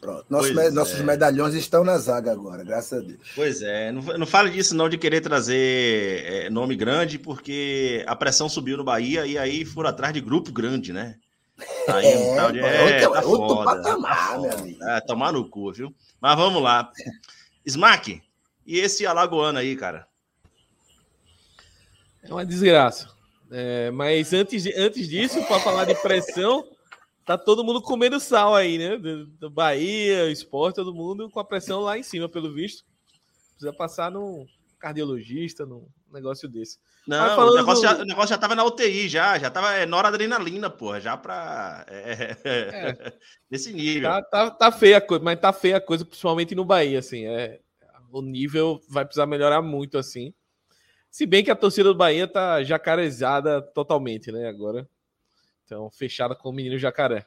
Speaker 2: Pronto. Nossos, me, nossos é. medalhões estão na zaga agora, graças a Deus.
Speaker 1: Pois é, não, não fale disso não de querer trazer é, nome grande, porque a pressão subiu no Bahia e aí foram atrás de grupo grande, né? Aí é, um tal de, é, outro, tá outro foda, patamar, tá meu amigo. É, tomar no cu, viu? Mas vamos lá. Smack, e esse Alagoano aí, cara?
Speaker 4: É uma desgraça. É, mas antes, antes disso, para falar de pressão, tá todo mundo comendo sal aí, né? Do, do Bahia, esporte, todo mundo com a pressão lá em cima, pelo visto. Precisa passar num cardiologista, num negócio desse.
Speaker 1: Não, o negócio, do... já, o negócio já tava na UTI, já, já tava é, noradrenalina, porra, já pra. É, é. nesse nível.
Speaker 4: Tá, tá, tá, feia a coisa, mas tá feia a coisa, principalmente no Bahia, assim. É, o nível vai precisar melhorar muito, assim. Se bem que a torcida do Bahia tá jacarezada totalmente, né? Agora. Então, fechada com o menino jacaré.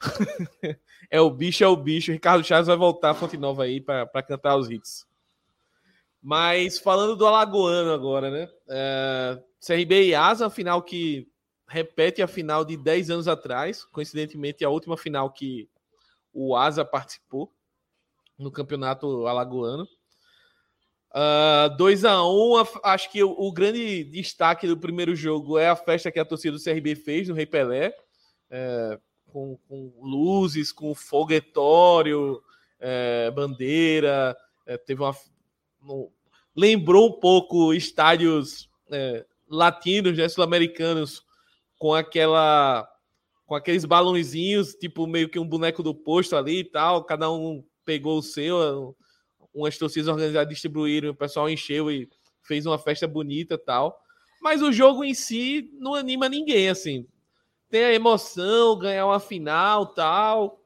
Speaker 4: é o bicho, é o bicho. Ricardo Chaves vai voltar a Fonte Nova aí para cantar os hits. Mas falando do Alagoano agora, né? É, CRB e Asa, final que repete a final de 10 anos atrás, coincidentemente a última final que o Asa participou no campeonato alagoano. 2 uh, a 1 um, acho que o, o, grande destaque do primeiro jogo é a festa que a torcida do CRB fez no Rei Pelé, é, com, com, luzes, com foguetório, é, bandeira, é, teve uma. Lembrou um pouco estádios é, latinos, né, sul-americanos, com aquela. com aqueles balãozinhos, tipo meio que um boneco do posto ali e tal, cada um pegou o seu umas torcidas organizadas distribuíram, o pessoal encheu e fez uma festa bonita tal. Mas o jogo em si não anima ninguém, assim. Tem a emoção, ganhar uma final tal.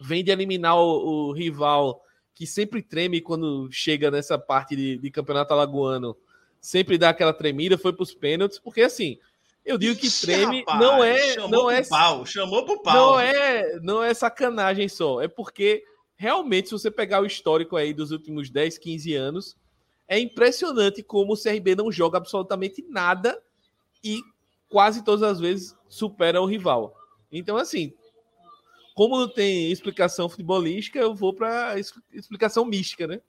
Speaker 4: Vem de eliminar o, o rival que sempre treme quando chega nessa parte de, de campeonato alagoano. Sempre dá aquela tremida, foi para os pênaltis, porque assim, eu digo que treme rapaz, não é não é
Speaker 1: pau, chamou pro pau.
Speaker 4: Não é, não é sacanagem só, é porque realmente, se você pegar o histórico aí dos últimos 10, 15 anos, é impressionante como o CRB não joga absolutamente nada e quase todas as vezes supera o rival. Então, assim, como não tem explicação futebolística, eu vou para explicação mística, né?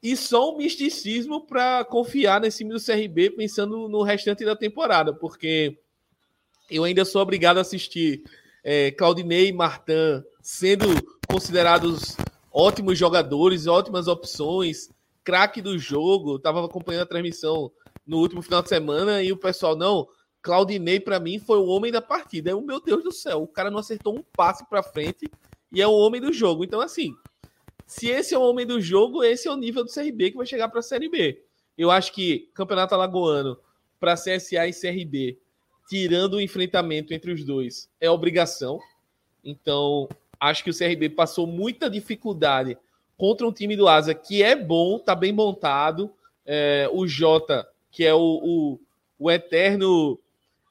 Speaker 4: E só um misticismo para confiar nesse time do CRB pensando no restante da temporada, porque eu ainda sou obrigado a assistir é, Claudinei e Martin sendo considerados ótimos jogadores, ótimas opções, craque do jogo. Tava acompanhando a transmissão no último final de semana e o pessoal, não, Claudinei para mim foi o homem da partida. Eu, meu Deus do céu, o cara não acertou um passe para frente e é o homem do jogo. Então, assim, se esse é o homem do jogo, esse é o nível do CRB que vai chegar para a Série B. Eu acho que Campeonato Alagoano para CSA e CRB, tirando o enfrentamento entre os dois, é obrigação. Então, Acho que o CRB passou muita dificuldade contra um time do Asa que é bom, tá bem montado. É, o Jota, que é o, o, o eterno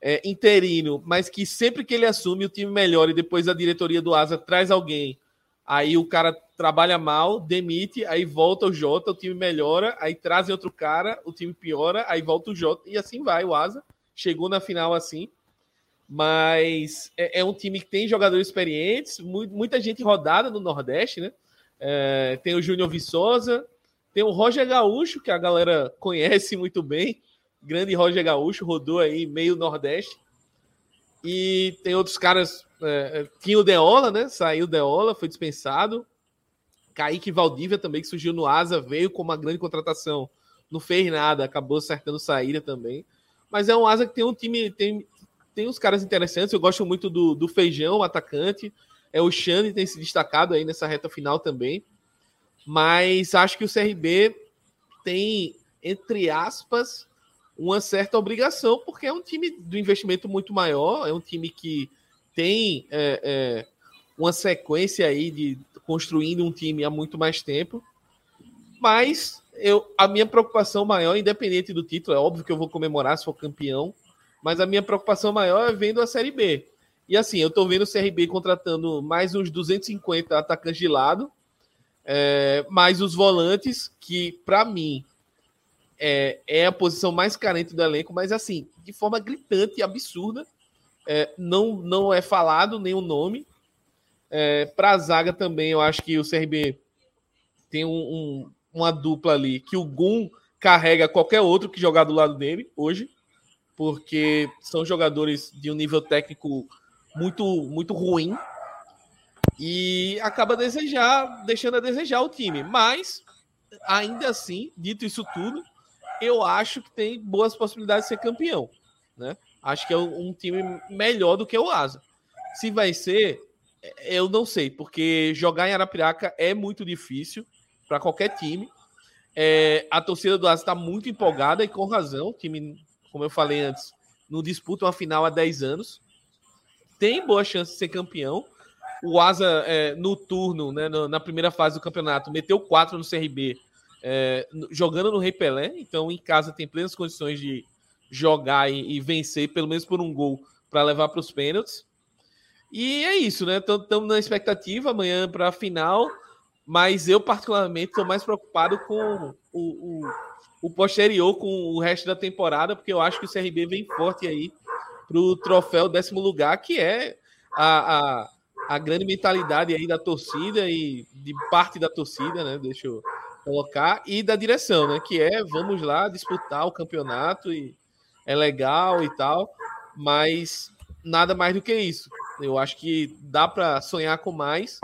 Speaker 4: é, interino, mas que sempre que ele assume o time melhora e depois a diretoria do Asa traz alguém. Aí o cara trabalha mal, demite, aí volta o Jota, o time melhora, aí trazem outro cara, o time piora, aí volta o Jota e assim vai. O Asa chegou na final assim mas é, é, um time que tem jogadores experientes, muita gente rodada no Nordeste, né? É, tem o Júnior Viçosa, tem o Roger Gaúcho, que a galera conhece muito bem, grande Roger Gaúcho, rodou aí meio Nordeste. E tem outros caras, é, é tinha o Deola, né? Saiu Deola, foi dispensado. Kaique Valdívia também, que surgiu no Asa, veio com uma grande contratação. Não fez nada, acabou acertando saída também. Mas é um Asa que tem um time, tem, tem uns caras interessantes. Eu gosto muito do, do Feijão, atacante. É o Xande tem se destacado aí nessa reta final também. Mas acho que o CRB tem, entre aspas, uma certa obrigação, porque é um time do investimento muito maior, é um time que tem é, é, uma sequência aí de construindo um time há muito mais tempo. Mas eu, a minha preocupação maior, independente do título, é óbvio que eu vou comemorar se for campeão, mas a minha preocupação maior é vendo a Série B. E assim, eu tô vendo o CRB contratando mais uns 250 atacantes de lado, é, mais os volantes, que para mim é, é, a posição mais carente do elenco, mas assim, de forma gritante e absurda. É, não, não é falado nenhum nome. É, para a zaga também, eu acho que o CRB tem um, um, uma dupla ali que o Gum carrega qualquer outro que jogar do lado dele hoje porque são jogadores de um nível técnico muito, muito ruim e acaba desejar, deixando a desejar o time. Mas, ainda assim, dito isso tudo, eu acho que tem boas possibilidades de ser campeão. Né? Acho que é um time melhor do que o Asa. Se vai ser, eu não sei, porque jogar em Arapiraca é muito difícil para qualquer time. É, a torcida do Asa está muito empolgada e com razão. O time como eu falei antes, não disputa uma final há 10 anos. Tem boa chance de ser campeão. O Asa, é, no turno, né, na primeira fase do campeonato, meteu 4 no CRB, é, jogando no Rei Pelé. Então, em casa, tem plenas condições de jogar e, e vencer, pelo menos por um gol, para levar para os pênaltis. E é isso, né? Estamos na expectativa amanhã para a final, mas eu, particularmente, estou mais preocupado com o, o, o, posterior, com o resto da temporada, porque eu acho que o CRB vem forte aí para o troféu décimo lugar, que é a, a, a grande mentalidade aí da torcida e de parte da torcida, né? Deixa eu colocar, e da direção, né? Que é vamos lá disputar o campeonato e é legal e tal, mas nada mais do que isso. Eu acho que dá para sonhar com mais,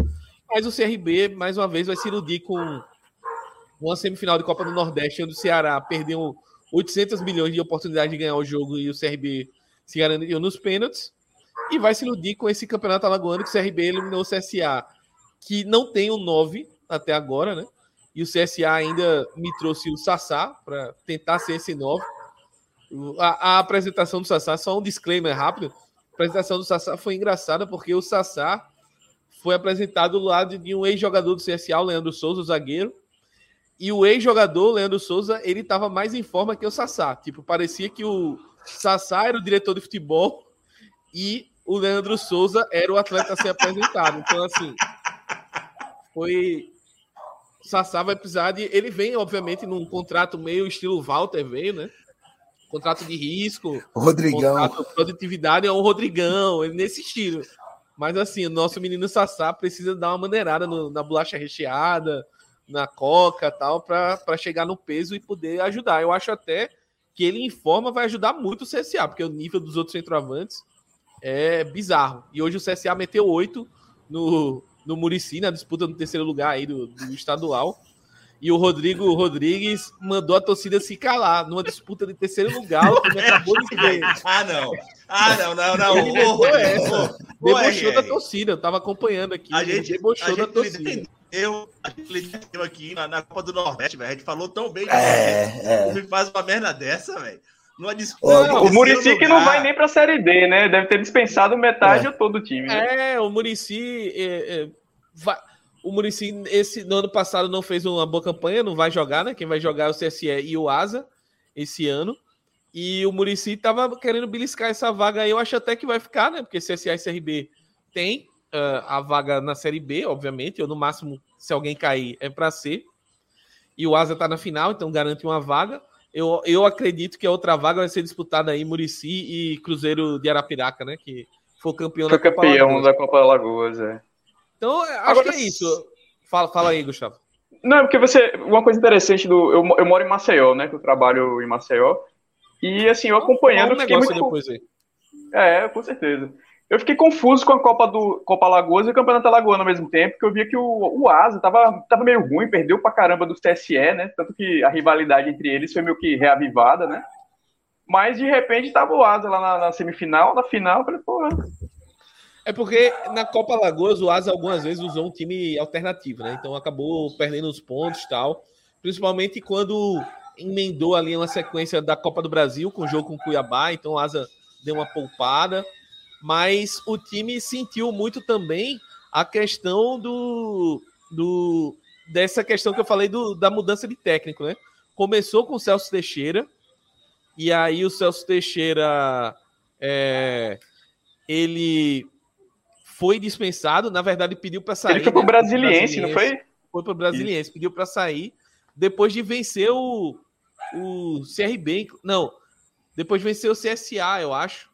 Speaker 4: mas o CRB, mais uma vez, vai se iludir com uma semifinal de Copa do Nordeste, onde o Ceará perdeu 800 milhões de oportunidade de ganhar o jogo e o CRB se garantiu nos pênaltis. E vai se iludir com esse campeonato alagoano que o CRB eliminou o CSA, que não tem o um 9 até agora, né? E o CSA ainda me trouxe o Sassá para tentar ser esse 9. A, a, apresentação do Sassá, só um disclaimer rápido apresentação do Sassá foi engraçada porque o Sassá foi apresentado do lado de um ex-jogador do CSA, o Leandro Souza, o zagueiro. E o ex-jogador, Leandro Souza, ele estava mais em forma que o Sassá. Tipo, parecia que o Sassá era o diretor de futebol e o Leandro Souza era o atleta a ser apresentado. Então, assim, foi. Sassá vai precisar de. Ele vem, obviamente, num contrato meio estilo Walter veio, né? contrato de risco,
Speaker 2: Rodrigão.
Speaker 4: Contrato de produtividade é o Rodrigão, ele nesse estilo. Mas assim, o nosso menino Sassá precisa dar uma maneirada no, na bolacha recheada, na coca tal, para chegar no peso e poder ajudar. Eu acho até que ele em forma vai ajudar muito o CSA, porque o nível dos outros centroavantes é bizarro. E hoje o CSA meteu oito no, no Murici, na disputa no terceiro lugar aí do, do estadual. E o Rodrigo Rodrigues mandou a torcida se calar numa disputa de terceiro lugar. O time acabou de ver.
Speaker 1: Ah, não. Ah, não, não, não.
Speaker 4: Ele levou essa. Debochou da torcida. Eu tava acompanhando aqui.
Speaker 1: A gente
Speaker 4: debochou
Speaker 1: da
Speaker 4: torcida.
Speaker 1: Eu, a gente entendeu aqui na, na, Copa do Nordeste, velho. A gente falou tão bem.
Speaker 2: É, é.
Speaker 1: Me faz uma merda dessa, velho.
Speaker 5: Numa disputa. Não, o Murici que não vai nem pra Série D, né? Deve ter dispensado metade é. ou todo o time.
Speaker 4: Né? É, o Murici. É, é, vai o Murici, esse no ano passado, não fez uma boa campanha, não vai jogar, né? Quem vai jogar é o CSE e o Asa esse ano. E o Murici tava querendo beliscar essa vaga aí. Eu acho até que vai ficar, né? Porque CSA e CRB tem uh, a vaga na Série B, obviamente. Ou no máximo, se alguém cair, é para ser. E o Asa tá na final, então garante uma vaga. Eu, eu acredito que a outra vaga vai ser disputada aí Murici e Cruzeiro de Arapiraca, né? Que foi campeão
Speaker 5: foi da Copa campeão da Copa Alagoas, é.
Speaker 4: Então, acho Agora, que é isso. Fala, fala aí, Gustavo.
Speaker 5: Não, é porque você. Uma coisa interessante do. Eu, eu moro em Maceió, né? Que eu trabalho em Maceió. E assim, eu acompanhando. Um fiquei muito... depois aí. É, com certeza. Eu fiquei confuso com a Copa do Copa Alagoas e o Campeonato Alagoano ao mesmo tempo, porque eu via que o, o Asa tava, tava meio ruim, perdeu pra caramba do TSE, né? Tanto que a rivalidade entre eles foi meio que reavivada, né? Mas de repente tava o Asa lá na, na semifinal, na final, eu falei, pô,
Speaker 4: é porque na Copa Lagoas o Asa algumas vezes usou um time alternativo, né? Então acabou perdendo os pontos e tal. Principalmente quando emendou ali uma sequência da Copa do Brasil com o jogo com o Cuiabá, então o Asa deu uma poupada. Mas o time sentiu muito também a questão do, do dessa questão que eu falei do, da mudança de técnico, né? Começou com o Celso Teixeira, e aí o Celso Teixeira é, ele foi dispensado, na verdade pediu para sair.
Speaker 5: Ele foi pro Brasiliense, não foi?
Speaker 4: Foi pro Brasiliense, Isso. pediu para sair depois de vencer o, o CRB, não, depois de vencer o CSA, eu acho.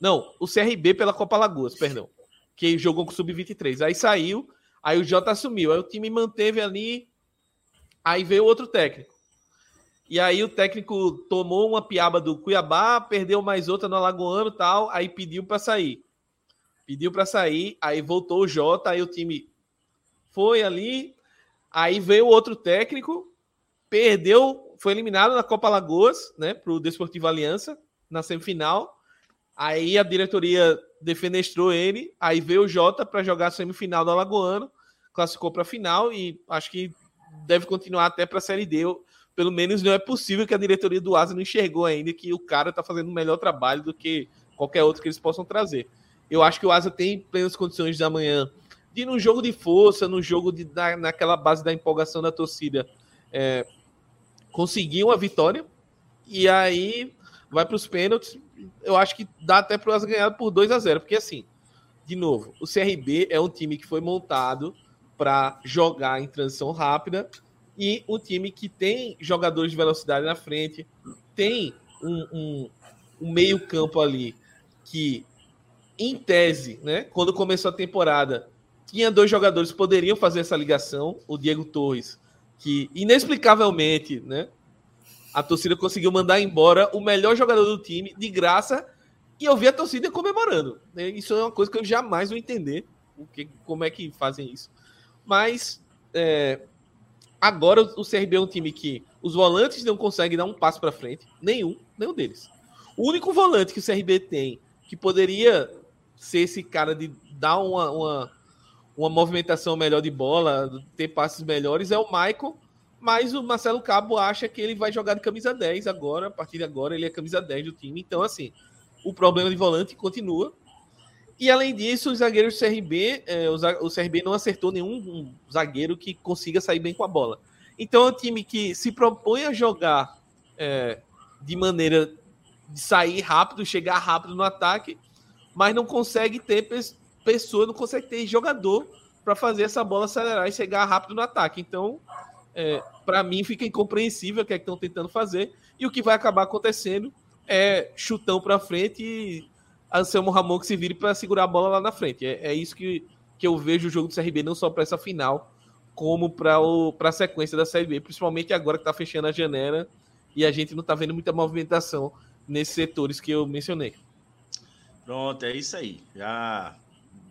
Speaker 4: Não, o CRB pela Copa Lagoas, perdão, que jogou com o sub-23. Aí saiu, aí o Jota assumiu, aí o time manteve ali, aí veio outro técnico. E aí o técnico tomou uma piaba do Cuiabá, perdeu mais outra no Alagoano tal, aí pediu para sair pediu para sair, aí voltou o Jota, aí o time foi ali, aí veio outro técnico, perdeu, foi eliminado na Copa Lagoas, né, para o Desportivo Aliança, na semifinal. Aí a diretoria defenestrou ele, aí veio o Jota para jogar a semifinal do Alagoano, classificou para a final e acho que deve continuar até para a Série D. Pelo menos não é possível que a diretoria do Asa não enxergou ainda que o cara está fazendo um melhor trabalho do que qualquer outro que eles possam trazer. Eu acho que o Asa tem plenas condições de amanhã de num jogo de força, num jogo de na, naquela base da empolgação da torcida, é, conseguir uma vitória e aí vai para os pênaltis. Eu acho que dá até para Asa ganhar por 2 a 0 porque assim, de novo, o CRB é um time que foi montado para jogar em transição rápida e um time que tem jogadores de velocidade na frente, tem um, um, um meio-campo ali que, em tese, né, quando começou a temporada, tinha dois jogadores que poderiam fazer essa ligação, o Diego Torres, que inexplicavelmente, né, a torcida conseguiu mandar embora o melhor jogador do time de graça e eu vi a torcida comemorando. Né? Isso é uma coisa que eu jamais vou entender o que, como é que fazem isso. Mas é, agora o CRB é um time que os volantes não conseguem dar um passo para frente, nenhum, nenhum deles. O único volante que o CRB tem que poderia ser esse cara de dar uma, uma, uma movimentação melhor de bola, ter passes melhores, é o Michael. Mas o Marcelo Cabo acha que ele vai jogar de camisa 10 agora, a partir de agora ele é camisa 10 do time. Então, assim, o problema de volante continua. E além disso, os zagueiros do CRB, é, o, CRB não acertou nenhum zagueiro que consiga sair bem com a bola. Então é um time que se propõe a jogar é, de maneira de sair rápido, chegar rápido no ataque, mas não consegue ter pessoa, não consegue ter jogador para fazer essa bola acelerar e chegar rápido no ataque. Então, é, para mim, fica incompreensível o que é que estão tentando fazer. E o que vai acabar acontecendo é chutão para frente e Anselmo Ramon que se vire para segurar a bola lá na frente. É, é, isso que, que eu vejo o jogo do CRB, não só para essa final, como para a sequência da Série B, principalmente agora que está fechando a janela e a gente não está vendo muita movimentação nesses setores que eu mencionei.
Speaker 1: Pronto, é isso aí. Já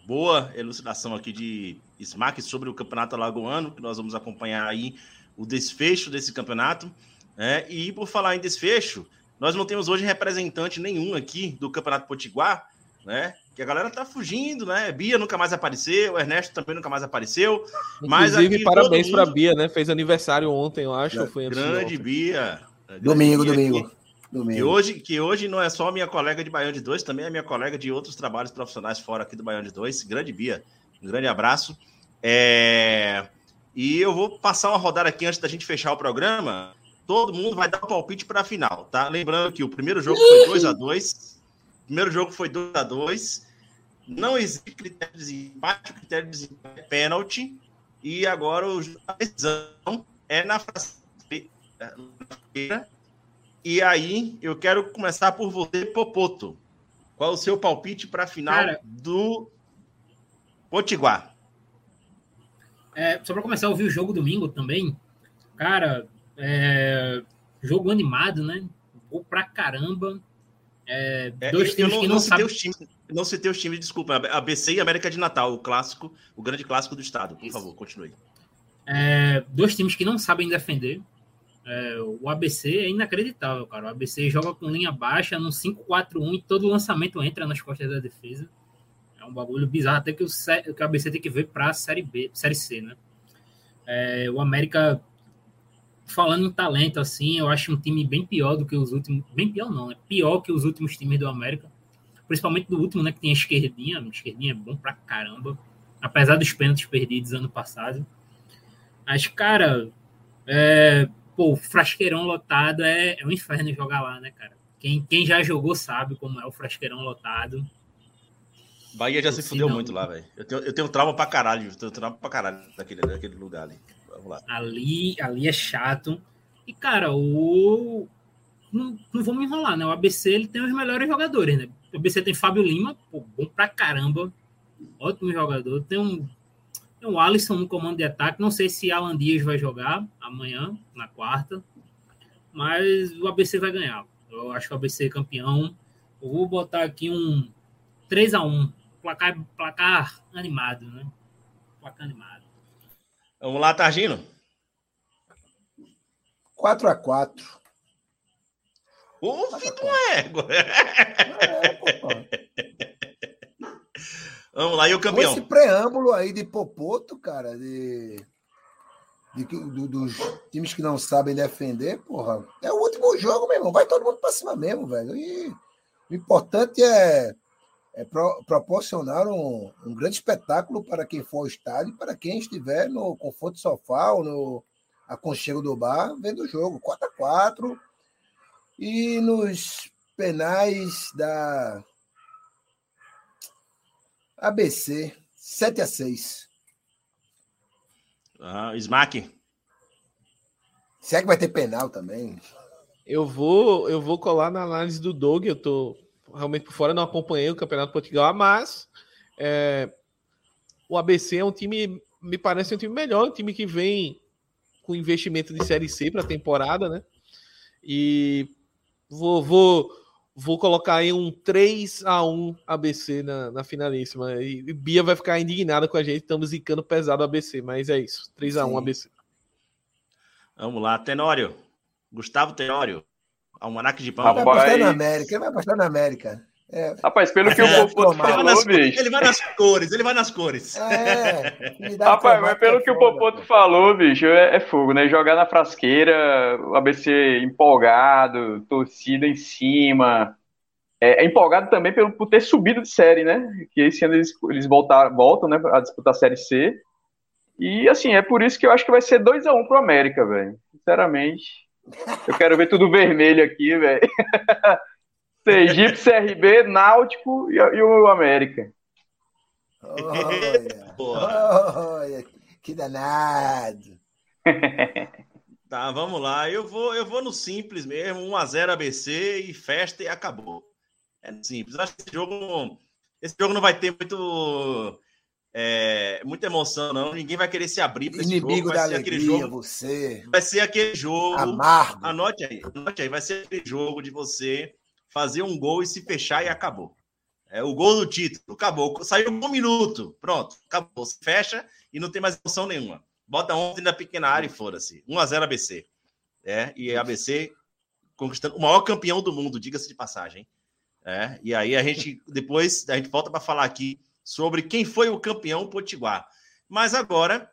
Speaker 1: boa elucidação aqui de Smack sobre o Campeonato Alagoano, que nós vamos acompanhar aí o desfecho desse campeonato. Né? E por falar em desfecho, nós não temos hoje representante nenhum aqui do Campeonato Potiguar, né? Que a galera tá fugindo, né? Bia nunca mais apareceu, Ernesto também nunca mais apareceu.
Speaker 4: Mas Inclusive, parabéns mundo... para Bia, né? Fez aniversário ontem, eu acho. foi
Speaker 1: grande Bia.
Speaker 2: Domingo, Bia domingo.
Speaker 1: domingo. Que hoje, que hoje não é só minha colega de Baião de Dois, também é minha colega de outros trabalhos profissionais fora aqui do Baião de Dois. Grande Bia. Um grande abraço. É... E eu vou passar uma rodada aqui antes da gente fechar o programa todo mundo vai dar o palpite para a final, tá? Lembrando que o primeiro jogo foi 2 a 2 O primeiro jogo foi 2 a 2 Não existe critério de desempate, o critério de desempate é pênalti. E agora a decisão é na feira. E aí, eu quero começar por você, Popoto. Qual o seu palpite para a final Cara, do Potiguar?
Speaker 3: É, só para começar a ouvir o jogo domingo também, cara, é, jogo animado, né? Gol pra caramba. É,
Speaker 1: é dois times não, que não, não sabem. Os times, não citei os times, desculpa. ABC e América de Natal, o clássico, o grande clássico do estado. Por Isso. favor, continue.
Speaker 3: É, dois times que não sabem defender. É, o ABC é inacreditável, cara. O ABC joga com linha baixa no 5-4-1 e todo lançamento entra nas costas da defesa. Um bagulho bizarro, até que o, que o ABC tem que ver para a Série B, Série C, né? É, o América falando em talento, assim, eu acho um time bem pior do que os últimos. Bem pior, não, é pior que os últimos times do América. Principalmente do último, né? Que tem a esquerdinha. A esquerdinha é bom pra caramba. Apesar dos pênaltis perdidos ano passado. Mas, cara, é, pô, frasqueirão lotado é, é um inferno jogar lá, né, cara? Quem, quem já jogou sabe como é o frasqueirão lotado.
Speaker 1: Bahia já se fudeu não. muito lá, velho. Eu tenho, eu tenho trauma pra caralho. Eu tenho trauma pra caralho daquele, daquele lugar ali.
Speaker 3: Vamos lá. Ali, ali é chato. E, cara, o. Não, não vamos enrolar, né? O ABC ele tem os melhores jogadores, né? O ABC tem Fábio Lima, pô, bom pra caramba. Ótimo jogador. Tem um, tem um Alisson no comando de ataque. Não sei se Alan Dias vai jogar amanhã, na quarta. Mas o ABC vai ganhar. Eu acho que o ABC é campeão. Eu vou botar aqui um 3 a 1 placar, placar animado, né? Placar animado.
Speaker 1: Vamos lá, Targino.
Speaker 2: 4 x 4
Speaker 1: Ô, Vitor Égua! Vamos lá, e o campeão?
Speaker 2: Com esse preâmbulo aí de Popoto, cara, de, de, do, dos times que não sabem defender, porra, é o último jogo, meu irmão. Vai todo mundo pra cima mesmo, velho. E o importante é é, pro, proporcionar um, um, grande espetáculo para quem for ao estádio, para quem estiver no conforto do sofá ou no aconchego do bar, vendo o jogo 4 a 4 E nos penais da. ABC, 7 a 6
Speaker 1: Ah, Smack.
Speaker 2: Se é que vai ter penal também.
Speaker 4: Eu vou, eu vou colar na análise do Doug. Eu tô realmente por fora, não acompanhei o Campeonato Portugal, mas é, o ABC é um time, me parece um time melhor, um time que vem com investimento de Série C para a temporada, né? E vou, vou, vou colocar aí um 3 a 1 ABC na, na finalíssima. E, Bia vai ficar indignada com a gente, estamos zicando pesado ABC, mas é isso, 3 a 1
Speaker 2: Sim.
Speaker 4: ABC.
Speaker 1: Vamos lá, Tenório. Gustavo Tenório. Almanac de
Speaker 2: Vai
Speaker 1: pão.
Speaker 5: Rapaz.
Speaker 2: apostar na América, ele vai apostar na América. É,
Speaker 5: Rapaz, pelo que o
Speaker 1: É,
Speaker 5: Popoto
Speaker 1: Ele vai,
Speaker 5: falou,
Speaker 1: nas,
Speaker 5: bicho.
Speaker 1: ele vai nas cores, ele vai nas cores.
Speaker 2: é.
Speaker 5: Rapaz, mas pelo
Speaker 2: é
Speaker 5: que o Popoto
Speaker 2: pô.
Speaker 5: falou, bicho, é, é fogo, né? Jogar na frasqueira, o ABC empolgado, torcida em cima. É, é empolgado também pelo, por ter subido de série, né? Que esse ano eles, eles voltaram, voltam né, a disputar a Série C. E, assim, é por isso que eu acho que vai ser 2x1 pro América, velho. Sinceramente. Eu quero ver tudo vermelho aqui, velho. Sergipe, CRB, Náutico e, e o América.
Speaker 2: Olha, olha, que danado.
Speaker 1: Tá, vamos lá. Eu vou, eu vou no simples mesmo, 1x0 ABC e festa e acabou. É simples. Acho que esse jogo, esse jogo não vai ter muito, é, muita emoção, não. Ninguém vai querer se abrir para esse jogo.
Speaker 2: Inimigo
Speaker 1: Vai
Speaker 2: da
Speaker 1: ser aquele
Speaker 2: alegria,
Speaker 1: jogo.
Speaker 2: você.
Speaker 1: Vai ser aquele jogo.
Speaker 2: Amargo.
Speaker 1: Anote aí, anote aí. Vai ser aquele jogo de você fazer um gol e se fechar e acabou. É o gol do título. Acabou. Saiu um minuto. Pronto. Acabou. Se fecha e não tem mais emoção nenhuma. Bota ontem na pequena área e foda-se. 1x0 ABC. É, e ABC conquistando o maior campeão do mundo, diga-se de passagem. É, e aí a gente depois a gente volta para falar aqui sobre quem foi o campeão potiguar. Mas agora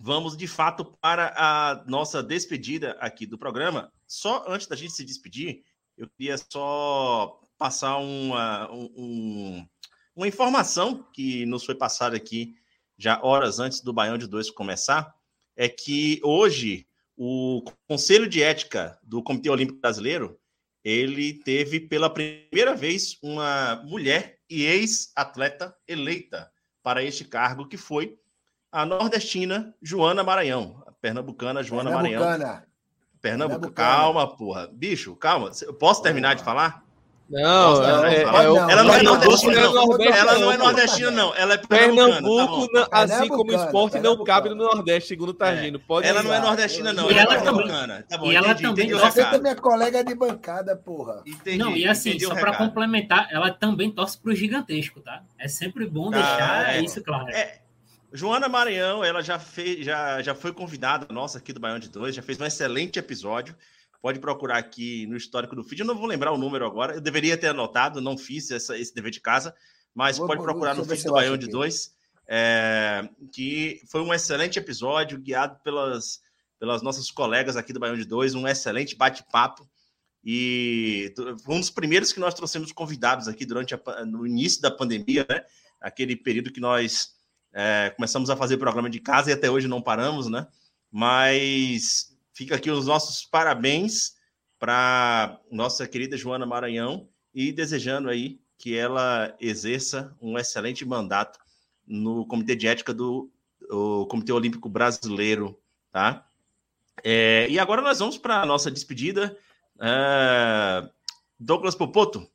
Speaker 1: vamos de fato para a nossa despedida aqui do programa. Só antes da gente se despedir, eu queria só passar uma, um- um- uma informação que nos foi passada aqui já horas antes do Baião de Dois começar, é que hoje o Conselho de Ética do Comitê Olímpico Brasileiro ele teve pela primeira vez uma mulher e ex-atleta eleita para este cargo, que foi a nordestina Joana Maranhão, a pernambucana Joana Maranhão.
Speaker 2: Pernambucana.
Speaker 1: Pernambuco,
Speaker 2: Pernambucana.
Speaker 1: calma, porra. Bicho, calma. Eu posso terminar de falar?
Speaker 4: Não,
Speaker 1: de
Speaker 4: é, é o-
Speaker 1: ela não é nordestina,
Speaker 4: não é
Speaker 1: não. Ela não é
Speaker 4: pô.
Speaker 1: nordestina, não. Ela é tá
Speaker 4: Pernambuco, não- assim como o esporte, não cabe no Nordeste, segundo o Targino. Pode
Speaker 1: Ela não é nordestina, não.
Speaker 3: E
Speaker 1: Ela é
Speaker 3: ela também-
Speaker 1: pernambucana. Tá bom,
Speaker 3: e ela
Speaker 1: entendi,
Speaker 3: também
Speaker 1: entendi
Speaker 2: Você
Speaker 1: recado.
Speaker 2: também é colega de bancada, porra.
Speaker 1: Entendi,
Speaker 3: não, e assim, só para complementar, ela também torce pro gigantesco, tá? É sempre bom
Speaker 1: Ah,
Speaker 3: deixar
Speaker 1: é.
Speaker 3: isso claro.
Speaker 1: É, Joana Maranhão, ela já, fez, já, já foi convidada nossa aqui do Baião de Dois, já fez um excelente episódio. Pode procurar aqui no histórico do feed. Eu não vou lembrar o número agora. Eu deveria ter anotado, não fiz essa- esse dever de casa, mas
Speaker 2: Vou-
Speaker 1: pode procurar no feed do Baião de. Dois, é, que foi um excelente episódio, guiado pelas, pelas nossas colegas aqui do Baião de Dois, um excelente bate-papo. E foi um dos primeiros que nós trouxemos convidados aqui durante a no início da pandemia, né? Aquele período que nós é, começamos a fazer programa de casa e até hoje não paramos, né? Mas fica aqui os nossos parabéns para nossa querida Joana Maranhão e desejando aí que ela exerça um excelente mandato no Comitê de Ética do Comitê Olímpico Brasileiro, tá? É, e agora nós vamos para a nossa despedida. É, Douglas Popoto,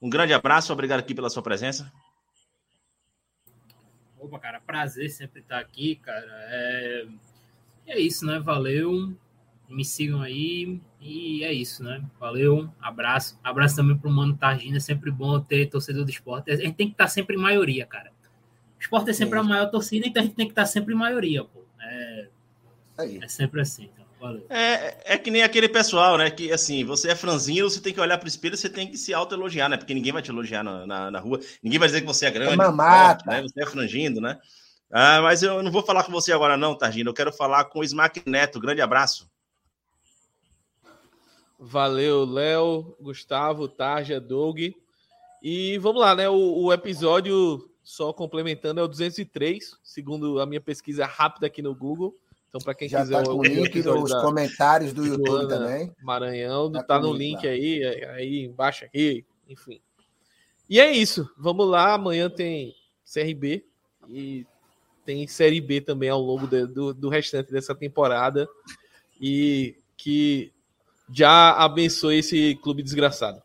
Speaker 1: um grande abraço, obrigado aqui pela sua presença.
Speaker 3: Opa, cara, prazer sempre estar aqui, cara. É, é isso, né? Valeu. Me sigam aí. E é isso, né? Valeu. Abraço. Abraço também pro Mano Targina. É sempre bom ter torcedor do esporte. A gente tem que estar sempre em maioria, cara. O esporte é sempre
Speaker 2: Sim.
Speaker 3: a maior torcida, então a gente tem que estar sempre em maioria, pô. É,
Speaker 2: Aí.
Speaker 3: é sempre assim. Então. Valeu.
Speaker 1: É, é que nem aquele pessoal, né? Que assim, você é franzino, você tem que olhar pro espelho, você tem que se autoelogiar, né? Porque ninguém vai te elogiar na, na, na rua, ninguém vai dizer que você é grande,
Speaker 2: É mamata.
Speaker 1: forte, né? Você é frangindo, né? Ah, mas eu não vou falar com você agora, não, Targino. Eu quero falar com o Smack Neto. Grande abraço.
Speaker 4: Valeu, Léo, Gustavo, Tarja, Doug. E vamos lá, né? O, o episódio, só complementando, é o 203, segundo a minha pesquisa rápida aqui no Google. Então, para quem
Speaker 2: Já
Speaker 4: quiser
Speaker 2: tá o link nos
Speaker 4: da
Speaker 2: comentários do YouTube
Speaker 4: Joana
Speaker 2: também.
Speaker 4: Maranhão,
Speaker 2: Tá
Speaker 4: tá, no link
Speaker 2: lá.
Speaker 4: aí, aí embaixo aqui, enfim. E é isso. Vamos lá, amanhã tem CRB e tem Série B também ao longo de, do, do restante dessa temporada e que já abençoe esse clube desgraçado.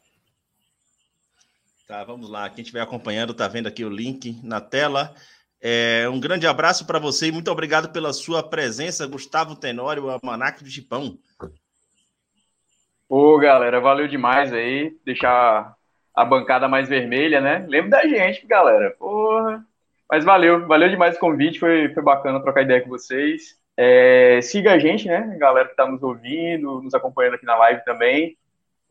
Speaker 1: Tá, vamos lá. Quem estiver acompanhando, tá vendo aqui o link na tela. É, um grande abraço para você e muito obrigado pela sua presença, Gustavo Tenório, o Almanac do Gipão.
Speaker 5: Pô, galera, valeu demais aí. Deixar a bancada mais vermelha, né? Lembra da gente, galera. Porra. Mas valeu, valeu demais o convite, foi, foi bacana trocar ideia com vocês. É, siga a gente, né? Galera que está nos ouvindo, nos acompanhando aqui na live também.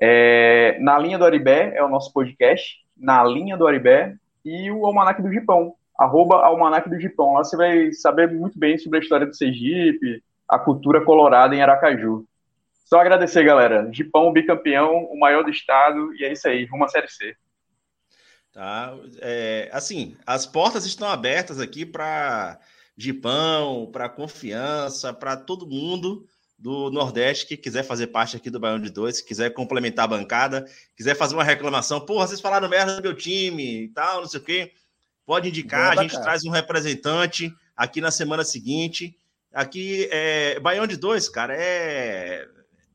Speaker 5: É, na linha do Aribé é o nosso podcast, na linha do Aribé, e o Almanac do Gipão, arroba Almanac do Gipão. Lá você vai saber muito bem sobre a história do Sergipe, a cultura colorada em Aracaju. Só agradecer, galera. Gipão, bicampeão, o maior do estado, e é isso aí, rumo à Série C.
Speaker 1: Tá? É, assim, as portas estão abertas aqui para Gipão, para Confiança, para todo mundo do Nordeste que quiser fazer parte aqui do Baião de Dois, se quiser complementar a bancada, quiser fazer uma reclamação, porra, vocês falaram merda do meu time e tal, não sei o quê, pode indicar, a gente traz um representante aqui na semana seguinte. Aqui, é, Baião de Dois, cara, é,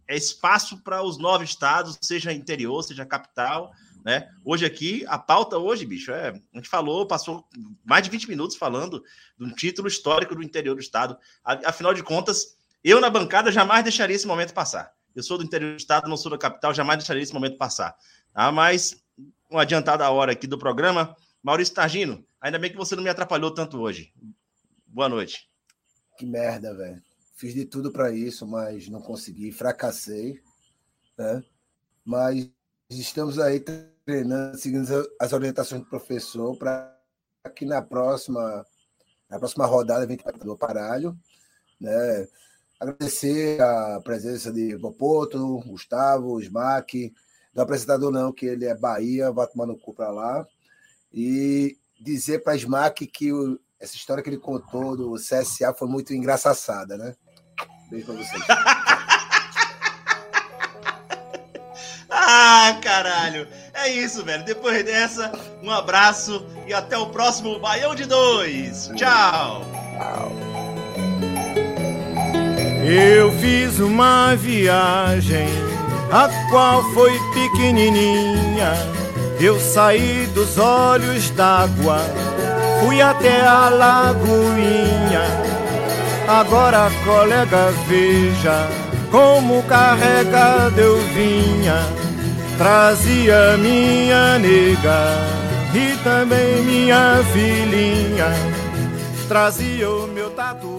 Speaker 1: é espaço para os nove estados, seja interior, seja capital, né? Hoje aqui, a pauta hoje, bicho, é, a gente falou, passou mais de 20 minutos falando de um título histórico do interior do estado. Afinal de contas, eu na bancada jamais deixaria esse momento passar. Eu sou do interior do estado, não sou da capital, jamais deixaria esse momento passar. Tá? Mas, com adiantada hora aqui do programa, Maurício Targino, ainda bem que você não me atrapalhou tanto hoje. Boa noite.
Speaker 2: Que merda, velho. Fiz de tudo para isso, mas não consegui, fracassei, né? Mas estamos aí treinando, seguindo as orientações do professor para que na próxima na próxima rodada a gente vai do aparelho, né? Agradecer a presença de Popoto, Gustavo, Smack, do apresentador não, que ele é Bahia, vai tomar no cu para lá. E dizer para Smack que o, essa história que ele contou do CSA foi muito engraçada, né? Beijo para vocês.
Speaker 1: Ah, caralho. É isso, velho. Depois dessa, um abraço e até o próximo Baião de Dois. Tchau.
Speaker 6: Eu fiz uma viagem, a qual foi pequenininha. Eu saí dos olhos d'água, fui até a lagoinha. Agora, colega, veja como carregado eu vinha, trazia minha nega e também minha filhinha, trazia o meu tatu